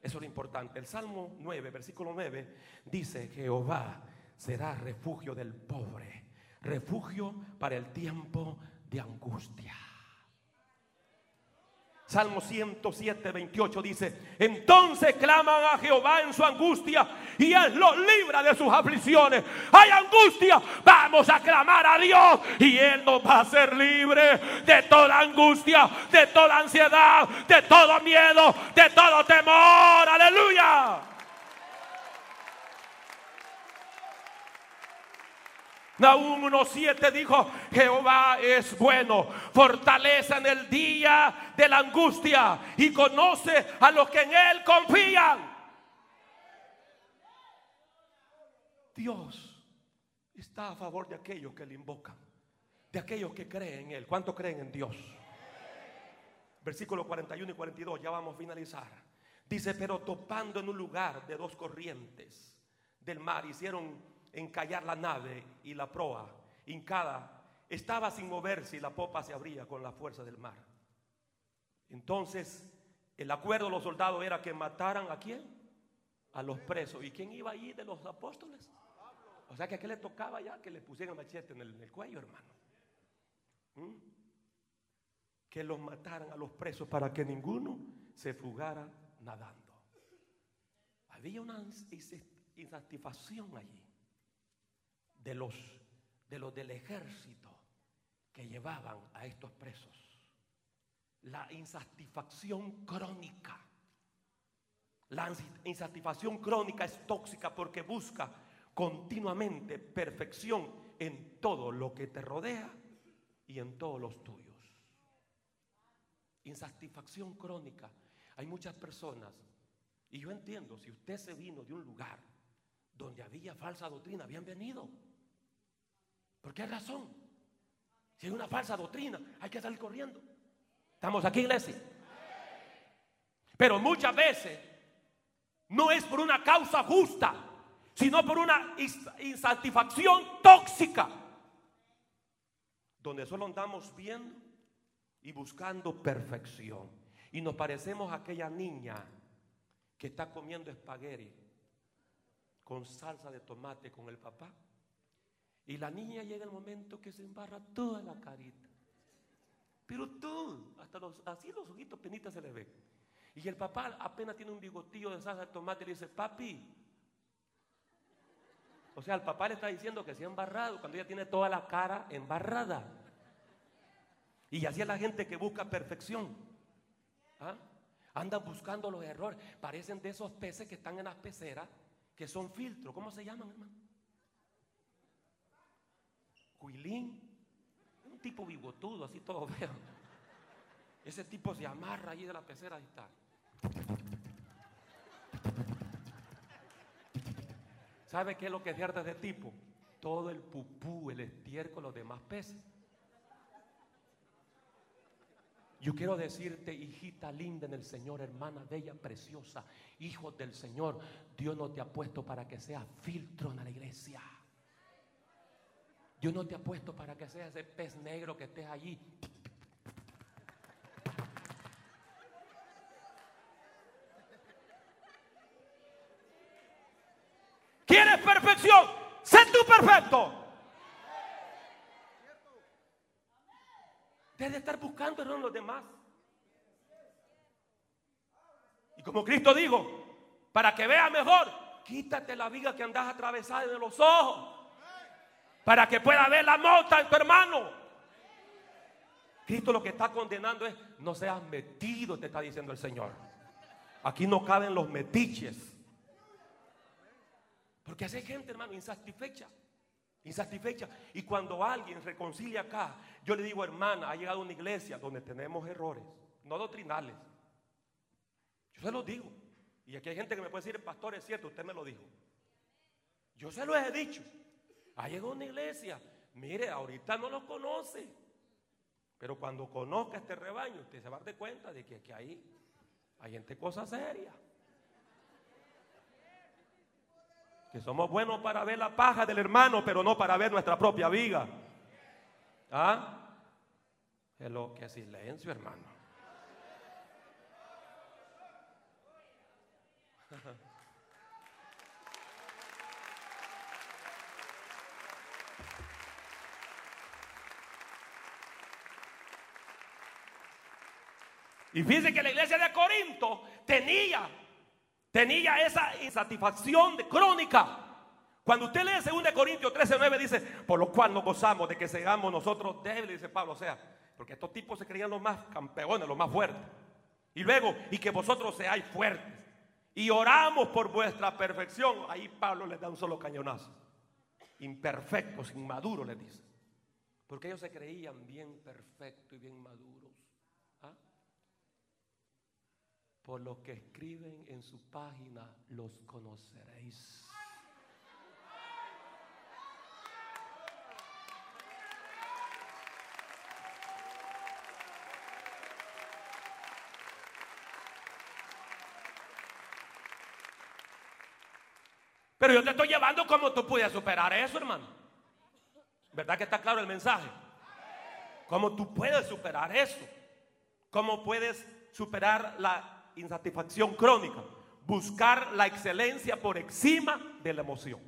Eso es lo importante. El Salmo 9, versículo 9, dice, Jehová será refugio del pobre, refugio para el tiempo de angustia. Salmo 107, 28 dice, entonces claman a Jehová en su angustia y Él los libra de sus aflicciones. Hay angustia, vamos a clamar a Dios y Él nos va a hacer libre de toda angustia, de toda ansiedad, de todo miedo, de todo temor. Aleluya. Nahum 1.7 dijo, Jehová es bueno, fortaleza en el día de la angustia y conoce a los que en él confían. Dios está a favor de aquellos que le invocan, de aquellos que creen en él. ¿Cuánto creen en Dios? Versículo 41 y 42, ya vamos a finalizar. Dice, pero topando en un lugar de dos corrientes del mar, hicieron encallar la nave y la proa, hincada, estaba sin moverse y la popa se abría con la fuerza del mar. Entonces, el acuerdo de los soldados era que mataran a quién? A los presos. ¿Y quién iba allí de los apóstoles? O sea que a qué le tocaba ya que le pusieran machete en el, cuello, hermano. ¿Mm? Que los mataran a los presos para que ninguno se fugara nadando. Había una insatisfacción allí de los, de los del ejército que llevaban a estos presos. La insatisfacción crónica. La insatisfacción crónica es tóxica porque busca continuamente perfección en todo lo que te rodea y en todos los tuyos. Insatisfacción crónica. Hay muchas personas, y yo entiendo, si usted se vino de un lugar donde había falsa doctrina, bienvenido. ¿Por qué razón? Si hay una falsa doctrina, hay que salir corriendo. ¿Estamos aquí, iglesia? Pero muchas veces no es por una causa justa, sino por una insatisfacción tóxica, donde solo andamos viendo y buscando perfección. Y nos parecemos a aquella niña que está comiendo espagueti con salsa de tomate con el papá. Y la niña llega el momento que se embarra toda la carita. Pero todo, hasta los, así los ojitos penitas se le ven. Y el papá apenas tiene un bigotillo de salsa de tomate y le dice, papi. O sea, el papá le está diciendo que se ha embarrado cuando ella tiene toda la cara embarrada. Y así es la gente que busca perfección. ¿Ah? Andan buscando los errores. Parecen de esos peces que están en las peceras, que son filtros. ¿Cómo se llaman, hermano? Huilín, un tipo bigotudo, así todo feo. Ese tipo se amarra allí de la pecera y está. ¿Sabe qué es lo que pierde de tipo? Todo el pupú, el estiércol, los demás peces. Yo quiero decirte, hijita linda en el Señor, hermana bella, preciosa, hijos del Señor, Dios no te ha puesto para que seas filtro en la iglesia. Dios no te ha puesto para que seas ese pez negro que estés allí. ¿Quieres perfección? Sé tú perfecto. Debe estar buscando en los demás. Y como Cristo dijo, para que veas mejor, quítate la viga que andas atravesada de los ojos. Para que pueda ver la mota en tu hermano. Cristo lo que está condenando es, no seas metido, te está diciendo el Señor. Aquí no caben los metiches. Porque hay gente, hermano, insatisfecha. Insatisfecha. Y cuando alguien reconcilia acá, yo le digo, hermana, ha llegado una iglesia donde tenemos errores, no doctrinales. Yo se lo digo. Y aquí hay gente que me puede decir, pastor, es cierto, usted me lo dijo. Yo se lo he dicho. Ha llegado una iglesia. Mire, ahorita no lo conoce. Pero cuando conozca este rebaño, usted se va a dar cuenta de que, que ahí hay gente cosa seria. Que somos buenos para ver la paja del hermano, pero no para ver nuestra propia viga. ¿Ah? Es lo que silencio, hermano. Y fíjense que la iglesia de Corinto tenía, tenía esa insatisfacción de crónica. Cuando usted lee 2 Corintios 13, 9 dice, por lo cual nos gozamos de que seamos nosotros débiles, dice Pablo, o sea, porque estos tipos se creían los más campeones, los más fuertes. Y luego, y que vosotros seáis fuertes. Y oramos por vuestra perfección. Ahí Pablo les da un solo cañonazo. Imperfectos, inmaduros, les dice. Porque ellos se creían bien perfectos y bien maduros. Por lo que escriben en su página los conoceréis. Pero yo te estoy llevando como tú puedes superar eso, hermano. ¿Verdad que está claro el mensaje? ¿Cómo tú puedes superar eso? ¿Cómo puedes superar la insatisfacción crónica. Buscar la excelencia por encima de la emoción.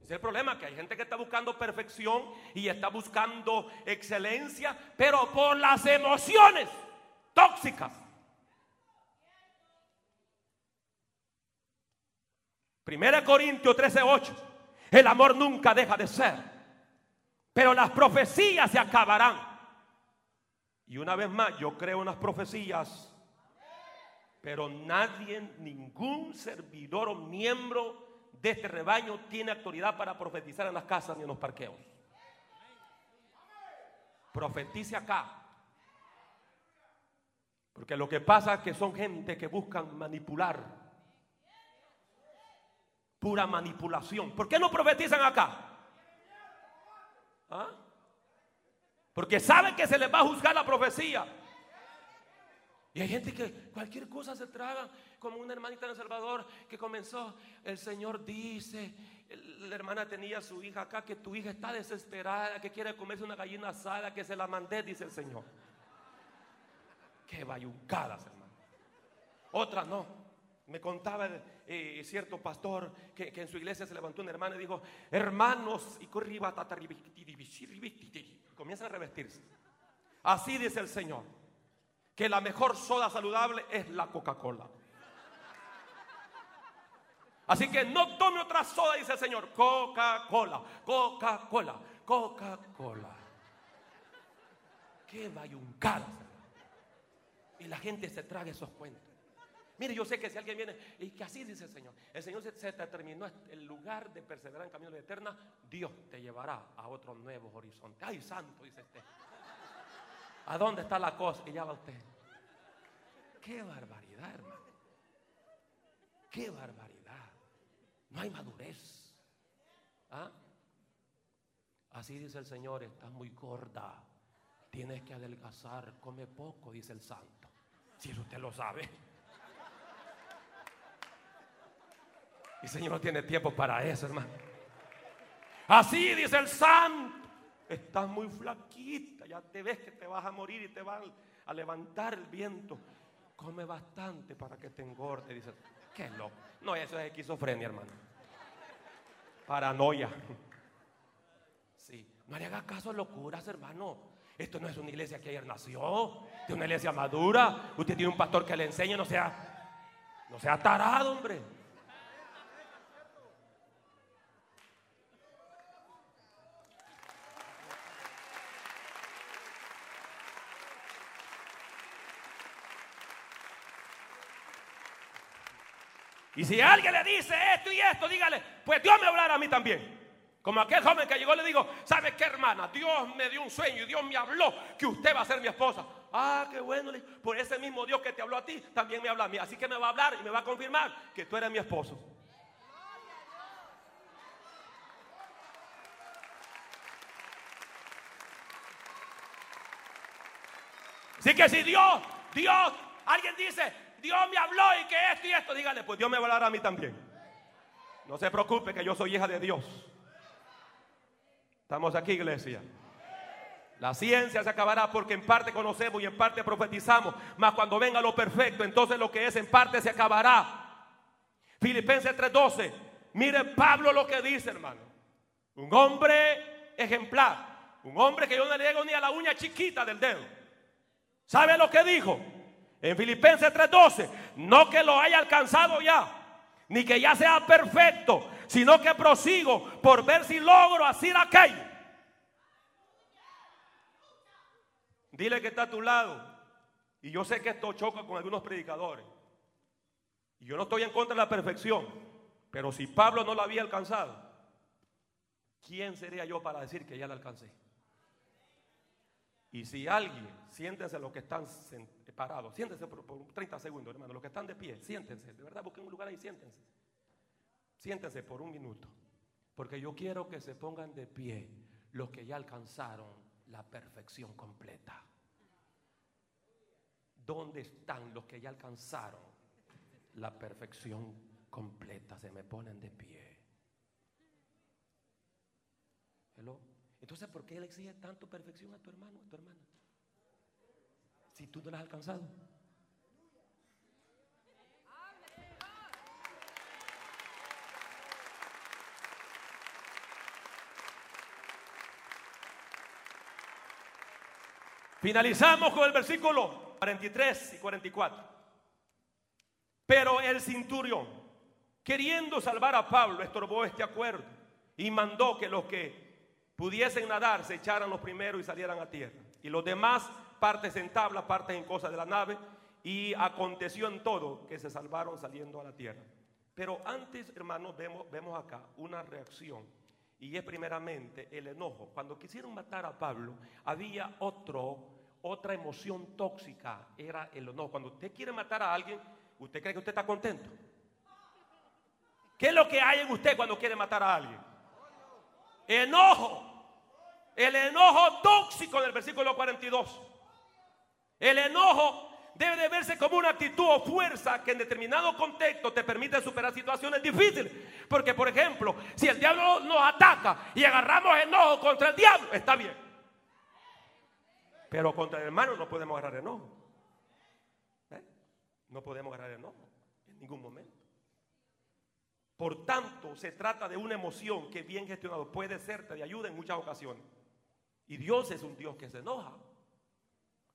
es el problema, que hay gente que está buscando perfección y está buscando excelencia, pero por las emociones tóxicas. Primera Corintios 13:8. El amor nunca deja de ser, pero las profecías se acabarán. Y una vez más, yo creo en las profecías pero nadie, ningún servidor o miembro de este rebaño tiene autoridad para profetizar en las casas ni en los parqueos. Profetice acá. Porque lo que pasa es que son gente que buscan manipular. Pura manipulación. ¿Por qué no profetizan acá? ¿Ah? Porque saben que se les va a juzgar la profecía. Y hay gente que cualquier cosa se traga, como una hermanita en El Salvador que comenzó, el Señor dice, la hermana tenía a su hija acá, que tu hija está desesperada, que quiere comerse una gallina asada, que se la mandé, dice el Señor. Qué bayuncadas, hermano. Otra no. Me contaba eh, cierto pastor que, que, en su iglesia se levantó una hermana y dijo, hermanos, y comienzan a revestirse. Así dice el Señor que la mejor soda saludable es la Coca-Cola. Así que no tome otra soda, dice el Señor. Coca-Cola, Coca-Cola, Coca-Cola. Qué bayuncada. Y la gente se traga esos cuentos. Mire, yo sé que si alguien viene y que así dice el Señor, el Señor se, se determinó el lugar de perseverar en camino de eterna, Dios te llevará a otro nuevo horizonte. Ay, santo, dice este. ¿A dónde está la cosa? Y ya va usted. Qué barbaridad, hermano. Qué barbaridad. No hay madurez. ¿Ah? Así dice el Señor, estás muy gorda. Tienes que adelgazar, come poco, dice el santo. Si usted lo sabe. Y el Señor no tiene tiempo para eso, hermano. Así dice el santo. Estás muy flaquita, ya te ves que te vas a morir y te va a levantar el viento. Come bastante para que te engorde. Dice, qué loco. No, eso es esquizofrenia, hermano. Paranoia. Sí, no le haga caso a locuras, hermano. Esto no es una iglesia que ayer nació, es una iglesia madura. Usted tiene un pastor que le enseña, no sea, no sea tarado, hombre. Y si alguien le dice esto y esto, dígale, pues Dios me hablará a mí también. Como aquel joven que llegó le digo, ¿sabe qué hermana? Dios me dio un sueño y Dios me habló que usted va a ser mi esposa. Ah, qué bueno. Por ese mismo Dios que te habló a ti, también me habla a mí. Así que me va a hablar y me va a confirmar que tú eres mi esposo. Así que si Dios, Dios, alguien dice, Dios me habló y que esto y esto, dígale, pues Dios me va a hablar a mí también. No se preocupe que yo soy hija de Dios. Estamos aquí, iglesia. La ciencia se acabará porque en parte conocemos y en parte profetizamos. Mas cuando venga lo perfecto, entonces lo que es en parte se acabará. Filipenses 3:12. Mire Pablo lo que dice, hermano. Un hombre ejemplar. Un hombre que yo no le llego ni a la uña chiquita del dedo. ¿Sabe lo que dijo? En Filipenses 3:12, no que lo haya alcanzado ya, ni que ya sea perfecto, sino que prosigo por ver si logro hacer aquello. Dile que está a tu lado. Y yo sé que esto choca con algunos predicadores. Y yo no estoy en contra de la perfección. Pero si Pablo no la había alcanzado, ¿quién sería yo para decir que ya la alcancé? Y si alguien, siéntense los que están parados, siéntense por, 30 segundos, hermano, los que están de pie, siéntense, de verdad, busquen un lugar ahí, siéntense. Siéntense por un minuto, porque yo quiero que se pongan de pie los que ya alcanzaron la perfección completa. ¿Dónde están los que ya alcanzaron la perfección completa? Se me ponen de pie. Entonces, ¿por qué él exige tanto perfección a tu hermano, a tu hermana? Si tú no la has alcanzado. Finalizamos con el versículo 43 y 44. Pero el cinturión, queriendo salvar a Pablo, estorbó este acuerdo y mandó que los que pudiesen nadar, se echaran los primeros y salieran a tierra. Y los demás, partes en tabla, partes en cosas de la nave. Y aconteció en todo que se salvaron saliendo a la tierra. Pero antes, hermanos, vemos, vemos acá una reacción. Y es primeramente el enojo. Cuando quisieron matar a Pablo, había otro, otra emoción tóxica. Era el enojo. Cuando usted quiere matar a alguien, ¿usted cree que usted está contento? ¿Qué es lo que hay en usted cuando quiere matar a alguien? Enojo. El enojo tóxico del versículo 42. El enojo debe de verse como una actitud o fuerza que en determinado contexto te permite superar situaciones difíciles. Porque, por ejemplo, si el diablo nos ataca y agarramos enojo contra el diablo, está bien. Pero contra el hermano no podemos agarrar enojo. ¿Eh? No podemos agarrar enojo en ningún momento. Por tanto, se trata de una emoción que bien gestionado puede serte de ayuda en muchas ocasiones. Y Dios es un Dios que se enoja.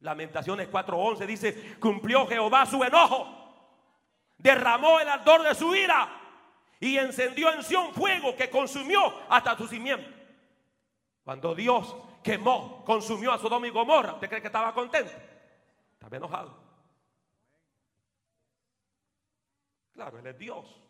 Lamentaciones 4:11 dice, cumplió Jehová su enojo, derramó el ardor de su ira y encendió en Sión fuego que consumió hasta su cimiento. Cuando Dios quemó, consumió a Sodoma y Gomorra, ¿usted cree que estaba contento? Estaba enojado. Claro, Él es Dios.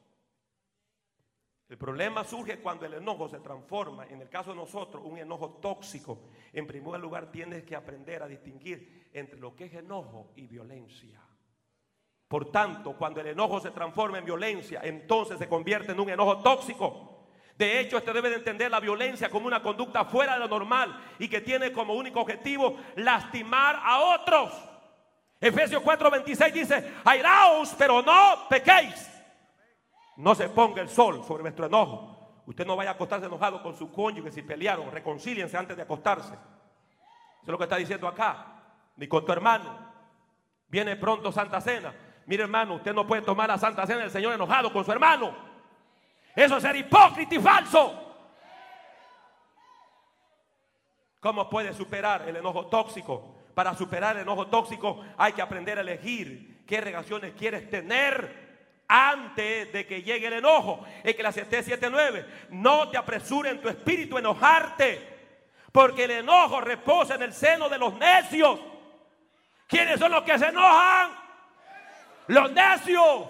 El problema surge cuando el enojo se transforma, en el caso de nosotros, un enojo tóxico. En primer lugar, tienes que aprender a distinguir entre lo que es enojo y violencia. Por tanto, cuando el enojo se transforma en violencia, entonces se convierte en un enojo tóxico. De hecho, este debe de entender la violencia como una conducta fuera de lo normal y que tiene como único objetivo lastimar a otros. Efesios 4:26 dice, airaos, pero no pequéis. No se ponga el sol sobre vuestro enojo. Usted no vaya a acostarse enojado con su cónyuge si pelearon. Reconcíliense antes de acostarse. Eso es lo que está diciendo acá. Ni con tu hermano. Viene pronto Santa Cena. Mire hermano, usted no puede tomar la Santa Cena del Señor enojado con su hermano. Eso es ser hipócrita y falso. ¿Cómo puede superar el enojo tóxico? Para superar el enojo tóxico hay que aprender a elegir qué relaciones quieres tener antes de que llegue el enojo. La 779, no te apresure en tu espíritu enojarte, porque el enojo reposa en el seno de los necios. ¿Quiénes son los que se enojan? Los necios.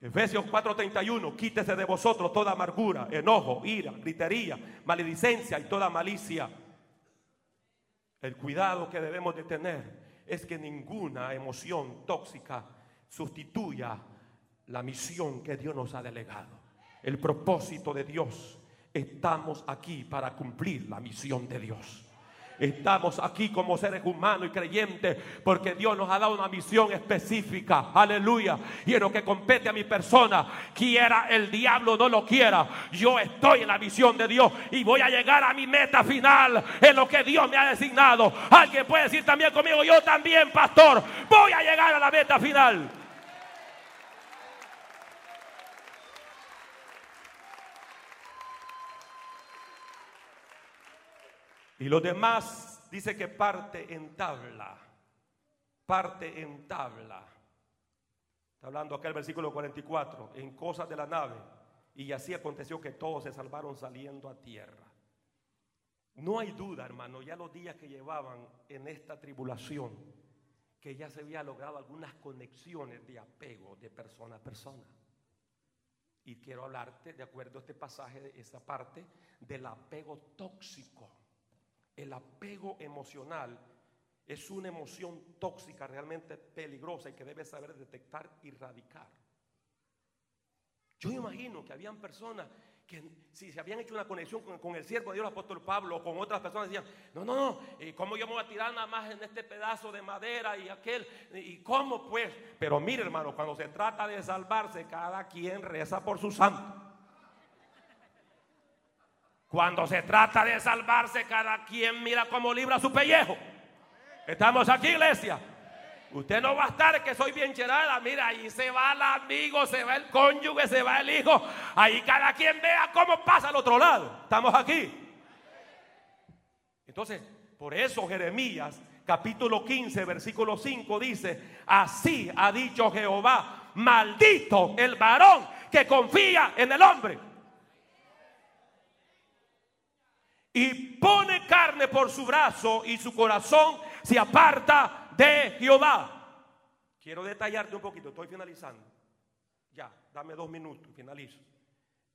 Efesios 4:31, quítese de vosotros toda amargura, enojo, ira, gritería, maledicencia y toda malicia. El cuidado que debemos de tener es que ninguna emoción tóxica sustituya la misión que Dios nos ha delegado. El propósito de Dios. Estamos aquí para cumplir la misión de Dios. Estamos aquí como seres humanos y creyentes porque Dios nos ha dado una misión específica. Aleluya. Y en lo que compete a mi persona, quiera el diablo no lo quiera, yo estoy en la misión de Dios y voy a llegar a mi meta final en lo que Dios me ha designado. Alguien puede decir también conmigo, yo también, pastor, voy a llegar a la meta final. Y los demás dice que parte en tabla. Parte en tabla. Está hablando acá el versículo 44. En cosas de la nave. Y así aconteció que todos se salvaron saliendo a tierra. No hay duda, hermano, ya los días que llevaban en esta tribulación, que ya se había logrado algunas conexiones de apego de persona a persona. Y quiero hablarte, de acuerdo a este pasaje, esa parte, del apego tóxico. El apego emocional es una emoción tóxica realmente peligrosa y que debe saber detectar y erradicar. Yo imagino que habían personas que si se habían hecho una conexión con, el siervo de Dios, el apóstol Pablo, o con otras personas, decían, no, no, no, ¿y ¿cómo yo me voy a tirar nada más en este pedazo de madera y aquel? ¿Y cómo pues? Pero mire hermano, cuando se trata de salvarse, cada quien reza por su santo. Cuando se trata de salvarse, cada quien mira cómo libra su pellejo. Estamos aquí, iglesia. Usted no va a estar que soy bien cherada. Mira, ahí se va el amigo, se va el cónyuge, se va el hijo. Ahí cada quien vea cómo pasa al otro lado. Estamos aquí. Entonces, por eso Jeremías capítulo 15, versículo 5 dice, así ha dicho Jehová, maldito el varón que confía en el hombre. Y pone carne por su brazo y su corazón se aparta de Jehová. Quiero detallarte un poquito, estoy finalizando. Ya, dame dos minutos finalizo.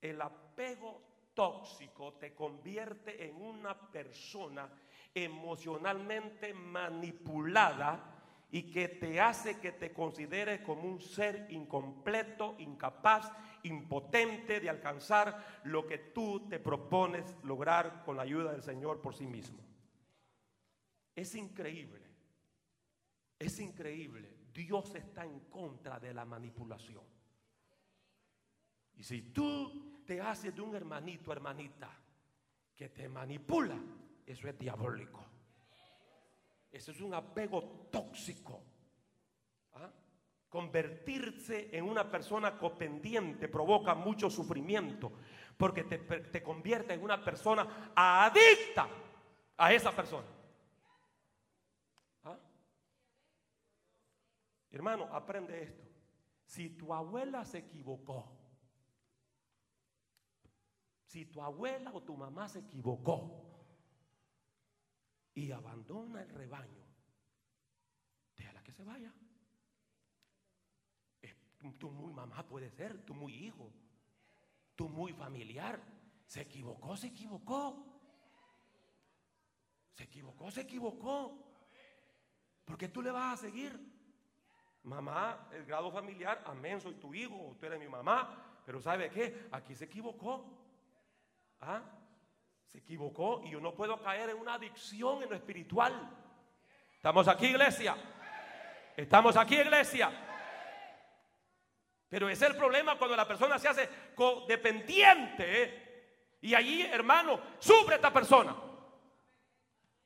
El apego tóxico te convierte en una persona emocionalmente manipulada y que te hace que te consideres como un ser incompleto, incapaz, impotente de alcanzar lo que tú te propones lograr con la ayuda del Señor por sí mismo. Es increíble, es increíble. Dios está en contra de la manipulación. Y si tú te haces de un hermanito, hermanita, que te manipula, eso es diabólico. Eso es un apego tóxico. ¿Ah? Convertirse en una persona copendiente provoca mucho sufrimiento porque te, convierte en una persona adicta a esa persona. ¿Ah? Hermano, aprende esto. Si tu abuela se equivocó, si tu abuela o tu mamá se equivocó, y abandona el rebaño, déjala que se vaya. tú muy mamá puede ser, tú muy hijo, tú muy familiar. Se equivocó, se equivocó. Se equivocó, se equivocó. Porque tú le vas a seguir. Mamá, el grado familiar, amén, soy tu hijo, tú eres mi mamá. Pero ¿sabe qué? Aquí se equivocó. ¿Ah? Se equivocó y yo no puedo caer en una adicción en lo espiritual. ¿Estamos aquí, iglesia? ¿Estamos aquí, iglesia? Pero es el problema cuando la persona se hace codependiente. ¿eh? Y allí, hermano, sufre esta persona.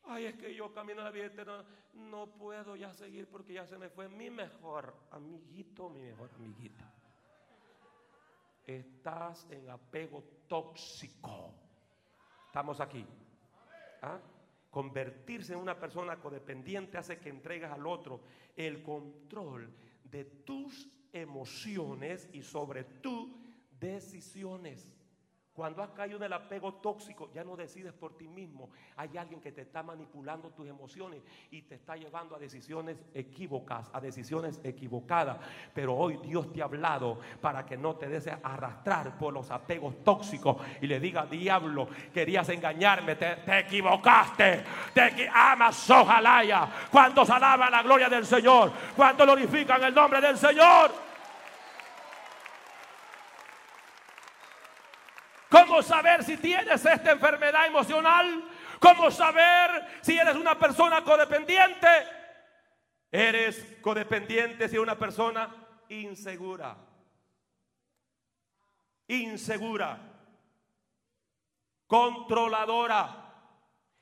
Ay, es que yo camino la vida eterna, no puedo ya seguir porque ya se me fue mi mejor amiguito, mi mejor amiguita. Estás en apego tóxico. Estamos aquí. ¿Ah? Convertirse en una persona codependiente hace que entregues al otro el control de tus emociones y sobre tus decisiones. Cuando has caído en el apego tóxico, ya no decides por ti mismo. Hay alguien que te está manipulando tus emociones y te está llevando a decisiones equívocas, a decisiones equivocadas. Pero hoy Dios te ha hablado para que no te dejes arrastrar por los apegos tóxicos y le diga, diablo, querías engañarme, te, equivocaste, te amas, ojalá. Cuando se alaba la gloria del Señor, cuando glorifican el nombre del Señor. ¿Cómo saber si tienes esta enfermedad emocional? ¿Cómo saber si eres una persona codependiente? Eres codependiente si eres una persona insegura. Insegura. Controladora.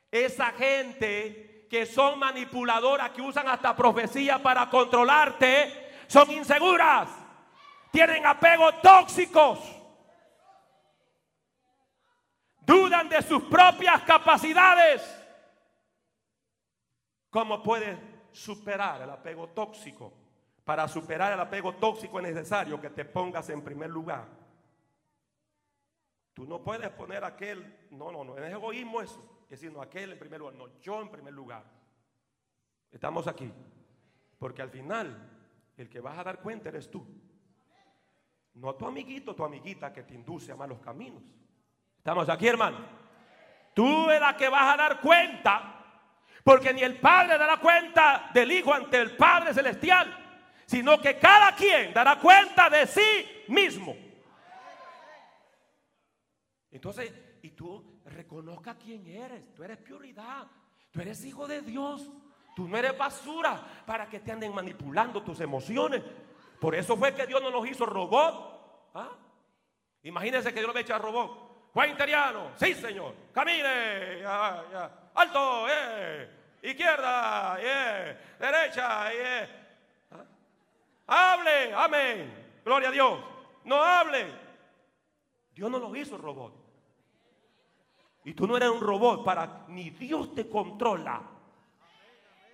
Esa gente que son manipuladoras, que usan hasta profecía para controlarte, son inseguras. Tienen apegos tóxicos dudan de sus propias capacidades. ¿Cómo puedes superar el apego tóxico? Para superar el apego tóxico es necesario que te pongas en primer lugar. Tú no puedes poner aquel, no, no, no, es egoísmo eso, es decir, no aquel en primer lugar, no, yo en primer lugar. Estamos aquí, porque al final el que vas a dar cuenta eres tú. No tu amiguito, tu amiguita que te induce a malos caminos. Estamos aquí, hermano. Tú eres que vas a dar cuenta, porque ni el Padre dará cuenta del Hijo ante el Padre Celestial, sino que cada quien dará cuenta de sí mismo. Entonces, y tú reconozca quién eres. Tú eres prioridad. Tú eres hijo de Dios. Tú no eres basura para que te anden manipulando tus emociones. Por eso fue que Dios no nos hizo robot. ¿Ah? Imagínense que Dios nos echa robot. Juan Interiano, sí señor, camine, alto, eh. izquierda, eh. derecha, eh. hable, amén, gloria a Dios, no hable. Dios no lo hizo robot. Y tú no eres un robot para, ni Dios te controla,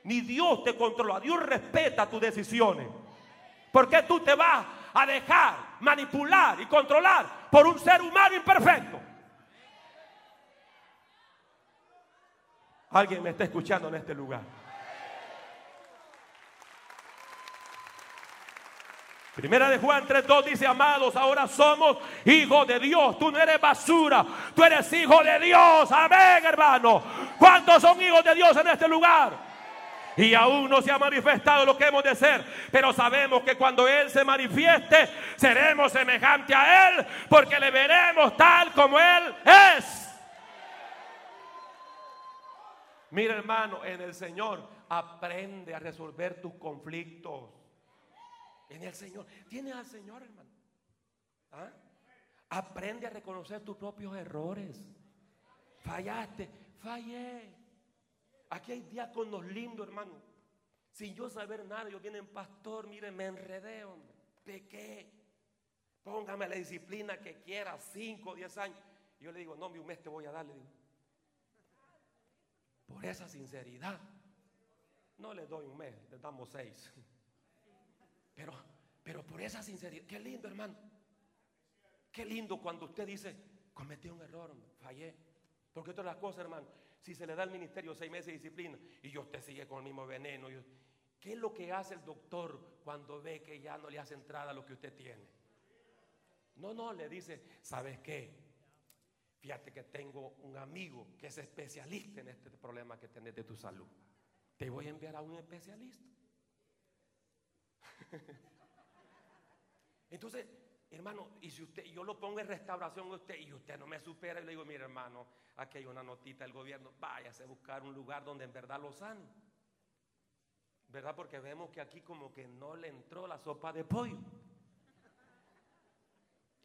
ni Dios te controla, Dios respeta tus decisiones. ¿Por qué tú te vas a dejar manipular y controlar por un ser humano imperfecto? Alguien me está escuchando en este lugar. Primera de Juan 3.2 dice, amados, ahora somos hijos de Dios. Tú no eres basura, tú eres hijo de Dios. Amén, hermano. ¿Cuántos son hijos de Dios en este lugar? Y aún no se ha manifestado lo que hemos de ser. Pero sabemos que cuando Él se manifieste, seremos semejantes a Él, porque le veremos tal como Él es. Mira hermano, en el Señor aprende a resolver tus conflictos. En el Señor. Tienes al Señor, hermano. ¿Ah? Aprende a reconocer tus propios errores. Fallaste, fallé. Aquí hay diáconos lindos, hermano. Sin yo saber nada, ellos vienen, pastor, mire, me enredé, hombre. Pequé. Póngame la disciplina que quiera, 5, 10 años. yo le digo, no, un mes te voy a dar, le digo por esa sinceridad. No le doy un mes, le damos seis. Pero, pero por esa sinceridad, qué lindo hermano. Qué lindo cuando usted dice, cometí un error, fallé. Porque todas las cosas, hermano, si se le da al ministerio seis meses de disciplina y usted sigue con el mismo veneno, ¿qué es lo que hace el doctor cuando ve que ya no le hace entrada lo que usted tiene? No, no, le dice, ¿sabes qué? Fíjate que tengo un amigo que es especialista en este problema que tenés de tu salud. Te voy a enviar a un especialista. (laughs) Entonces, hermano, y si usted, yo lo pongo en restauración a usted y usted no me supera, y le digo, mire hermano, aquí hay una notita del gobierno, váyase a buscar un lugar donde en verdad lo sane. ¿Verdad? Porque vemos que aquí como que no le entró la sopa de pollo.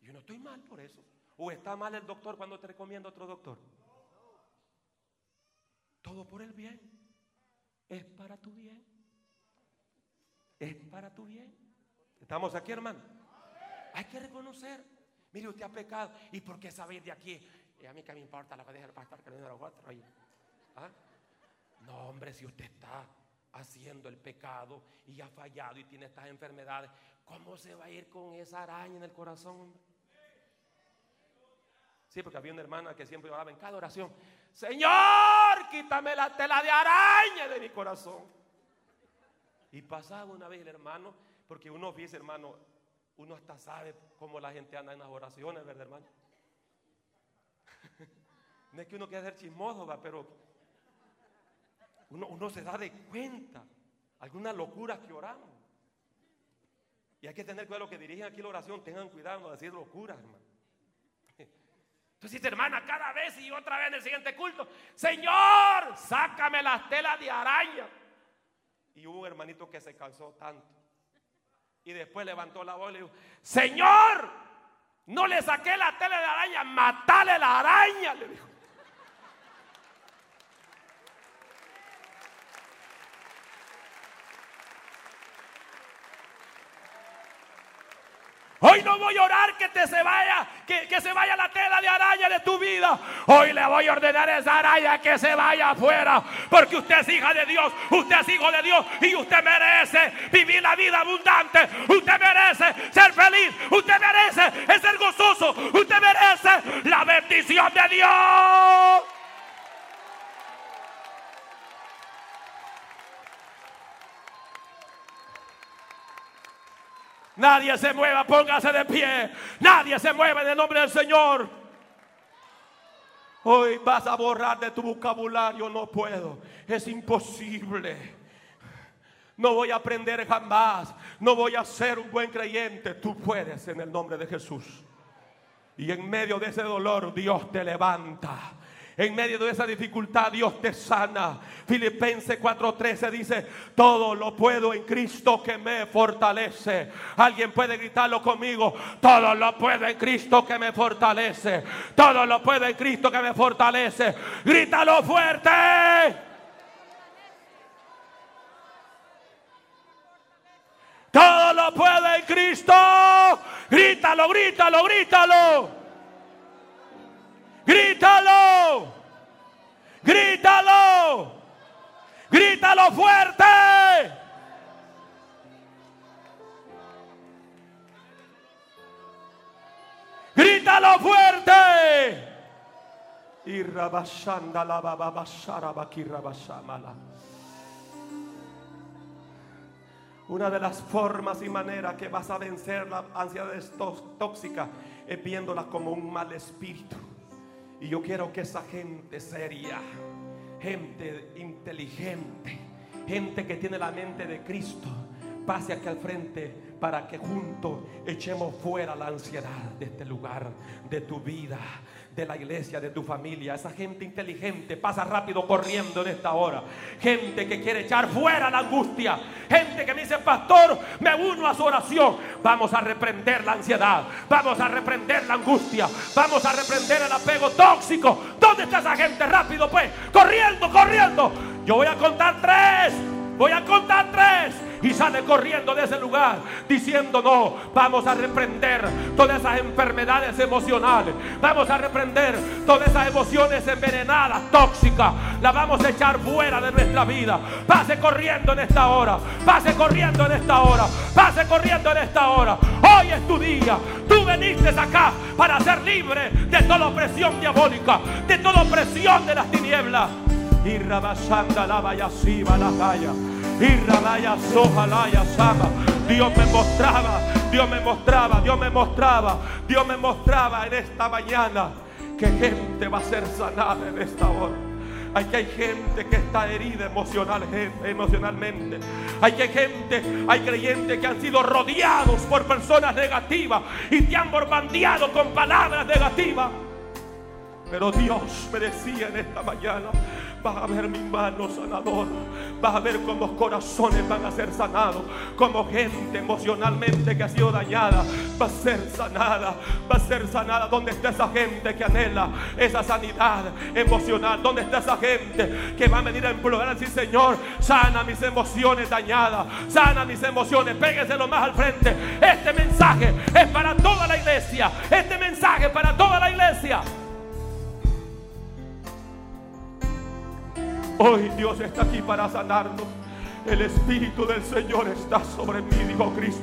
Yo no estoy mal por eso. ¿O está mal el doctor cuando te recomienda otro doctor? Todo por el bien. Es para tu bien. Es para tu bien. ¿Estamos aquí, hermano? Hay que reconocer. Mire, usted ha pecado. ¿Y por qué saber de aquí? Y a mí que me importa lo que deja el pastor que no los ahí. ¿Ah? No, hombre, si usted está haciendo el pecado y ha fallado y tiene estas enfermedades, ¿cómo se va a ir con esa araña en el corazón? Sí, porque había una hermana que siempre oraba en cada oración, Señor, quítame la tela de araña de mi corazón. Y pasaba una vez el hermano, porque uno dice, hermano, uno hasta sabe cómo la gente anda en las oraciones, ¿verdad, hermano? (laughs) no es que uno quiera ser chismoso, pero uno, se da de cuenta algunas locuras que oramos. Y hay que tener cuidado lo que dirigen aquí la oración, tengan cuidado no decir locuras, hermano. Entonces dice, hermana, cada vez y otra vez en el siguiente culto, Señor, sácame las telas de araña. Y hubo un hermanito que se cansó tanto. Y después levantó la voz y le dijo, Señor, no le saqué la tela de araña, matale la araña, le dijo. Hoy no voy a orar que te se vaya, que, que, se vaya la tela de araña de tu vida. Hoy le voy a ordenar a esa araña que se vaya afuera. Porque usted es hija de Dios, usted es hijo de Dios y usted merece vivir la vida abundante. Usted merece ser feliz, usted merece ser gozoso, usted merece la bendición de Dios. Nadie se mueva, póngase de pie. Nadie se mueva en el nombre del Señor. Hoy vas a borrar de tu vocabulario, no puedo. Es imposible. No voy a aprender jamás. No voy a ser un buen creyente. Tú puedes en el nombre de Jesús. Y en medio de ese dolor Dios te levanta. En medio de esa dificultad Dios te sana. Filipenses 4:13 dice, todo lo puedo en Cristo que me fortalece. Alguien puede gritarlo conmigo, todo lo puedo en Cristo que me fortalece. Todo lo puedo en Cristo que me fortalece. Grítalo fuerte. Todo lo puedo en Cristo. Grítalo, grítalo, grítalo. Grítalo. Grítalo. Grítalo fuerte. Grítalo fuerte. Y la. Una de las formas y maneras que vas a vencer la ansiedad tóxica es viéndola como un mal espíritu. Y yo quiero que esa gente seria, gente inteligente, gente que tiene la mente de Cristo, pase aquí al frente para que juntos echemos fuera la ansiedad de este lugar, de tu vida, de la iglesia, de tu familia. Esa gente inteligente pasa rápido corriendo en esta hora. Gente que quiere echar fuera la angustia. Gente que me dice, pastor, me uno a su oración. Vamos a reprender la ansiedad. Vamos a reprender la angustia. Vamos a reprender el apego tóxico. ¿Dónde está esa gente? Rápido pues. Corriendo, corriendo. Yo voy a contar tres. Voy a contar tres y sale corriendo de ese lugar diciendo no, vamos a reprender todas esas enfermedades emocionales, vamos a reprender todas esas emociones envenenadas, tóxicas, las vamos a echar fuera de nuestra vida. Pase corriendo en esta hora, pase corriendo en esta hora, pase corriendo en esta hora. Hoy es tu día, tú veniste acá para ser libre de toda opresión diabólica, de toda opresión de las tinieblas. Y rabashanda la vaya la calla. Y rabaya sojalaya sama. Dios me mostraba, Dios me mostraba, Dios me mostraba, Dios me mostraba en esta mañana que gente va a ser sanada en esta hora. Hay que hay gente que está herida emocional, emocionalmente. Hay que gente, hay creyentes que han sido rodeados por personas negativas y te han bombardeado con palabras negativas. Pero Dios me decía en esta mañana, vas a ver mi mano sanadora, vas a ver cómo corazones van a ser sanados, como gente emocionalmente que ha sido dañada va a ser sanada, va a ser sanada. ¿Dónde está esa gente que anhela esa sanidad emocional? ¿Dónde está esa gente que va a venir a implorar así, Señor, sana mis emociones dañadas, sana mis emociones, pégueselo más al frente. Este mensaje es para toda la iglesia, este mensaje es para toda la iglesia. Hoy Dios está aquí para sanarnos. El Espíritu del Señor está sobre mí, dijo Cristo.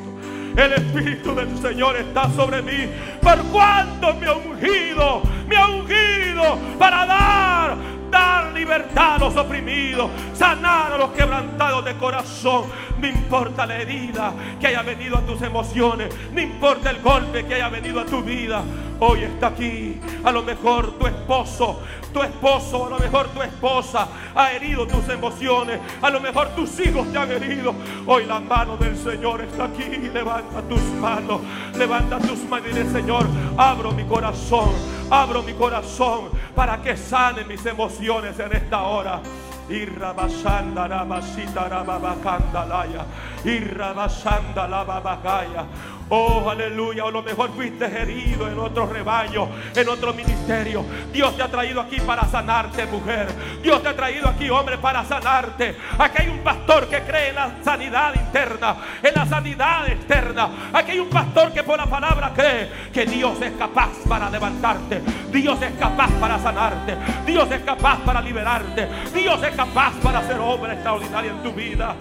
El Espíritu del Señor está sobre mí. Por cuanto me ha ungido, me ha ungido para dar, dar libertad a los oprimidos, sanar a los quebrantados de corazón. No importa la herida que haya venido a tus emociones, no importa el golpe que haya venido a tu vida. Hoy está aquí. A lo mejor tu esposo, tu esposo, a lo mejor tu esposa ha herido tus emociones. A lo mejor tus hijos te han herido. Hoy la mano del Señor está aquí. Levanta tus manos, levanta tus manos y dile, Señor, abro mi corazón, abro mi corazón para que sane mis emociones en esta hora. Irrabasanda la basita la babacandalaya. Irrabasanda la babacaya. Oh, aleluya. O lo mejor fuiste herido en otro rebaño, en otro ministerio. Dios te ha traído aquí para sanarte, mujer. Dios te ha traído aquí, hombre, para sanarte. Aquí hay un pastor que cree en la sanidad interna, en la sanidad externa. Aquí hay un pastor que por la palabra cree que Dios es capaz para levantarte. Dios es capaz para sanarte. Dios es capaz para liberarte. Dios es capaz para hacer obra extraordinaria en tu vida.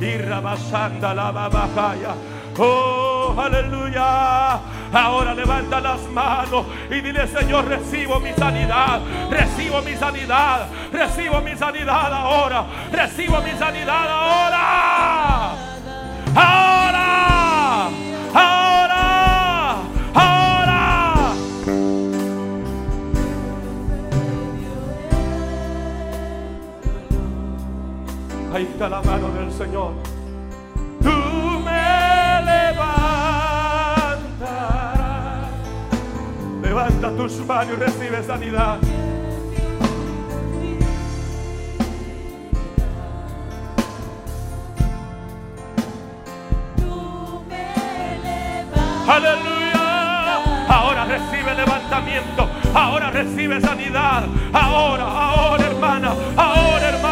Y rabasanda la babajaya. Oh, aleluya. Ahora levanta las manos y dile, Señor, recibo mi sanidad. Recibo mi sanidad. Recibo mi sanidad ahora. Recibo mi sanidad ahora. Ahora. Ahora. Ahora. Ahí está la mano del Señor. Levantarás. Levanta tus manos y recibe sanidad. Aleluya. Ahora recibe levantamiento. Ahora recibe sanidad. Ahora, ahora, hermana. Ahora, hermano.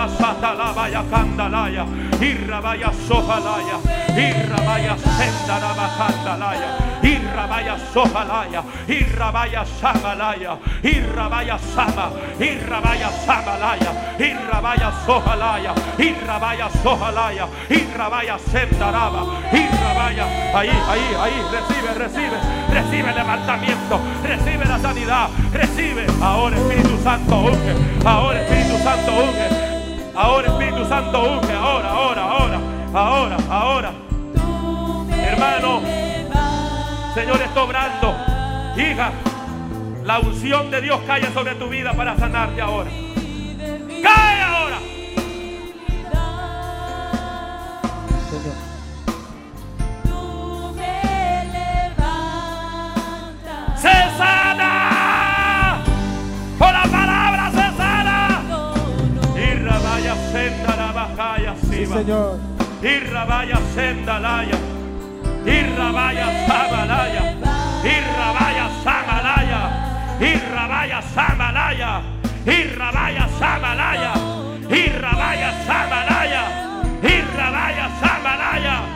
Ahora, ahora. Irrabasata la vaya candalaya. Irrabaya sojalaya. Irrabaya senda candalaya. Irrabaya sojalaya. Irrabaya samalaya. Irrabaya sama. Irrabaya samalaya. Irrabaya sojalaya. Irrabaya sojalaya. Irrabaya sendaraba. Irrabaya. Ahí, ahí, ahí. Recibe, recibe. Recibe levantamiento. Recibe la sanidad. Recibe. Ahora Espíritu Santo unge. Ahora Espíritu Santo unge. Ahora Espíritu Santo unge. Ahora, ahora, ahora. Ahora, ahora. Hermano. Señor está obrando. Hija. La unción de Dios cae sobre tu vida para sanarte ahora. Cae ahora. Señor. Irra vaya sendalaya. Irra vaya sabalaya. Irra vaya sabalaya. Irra vaya sabalaya. Irra vaya sabalaya. Irra vaya sabalaya. Irra vaya sabalaya.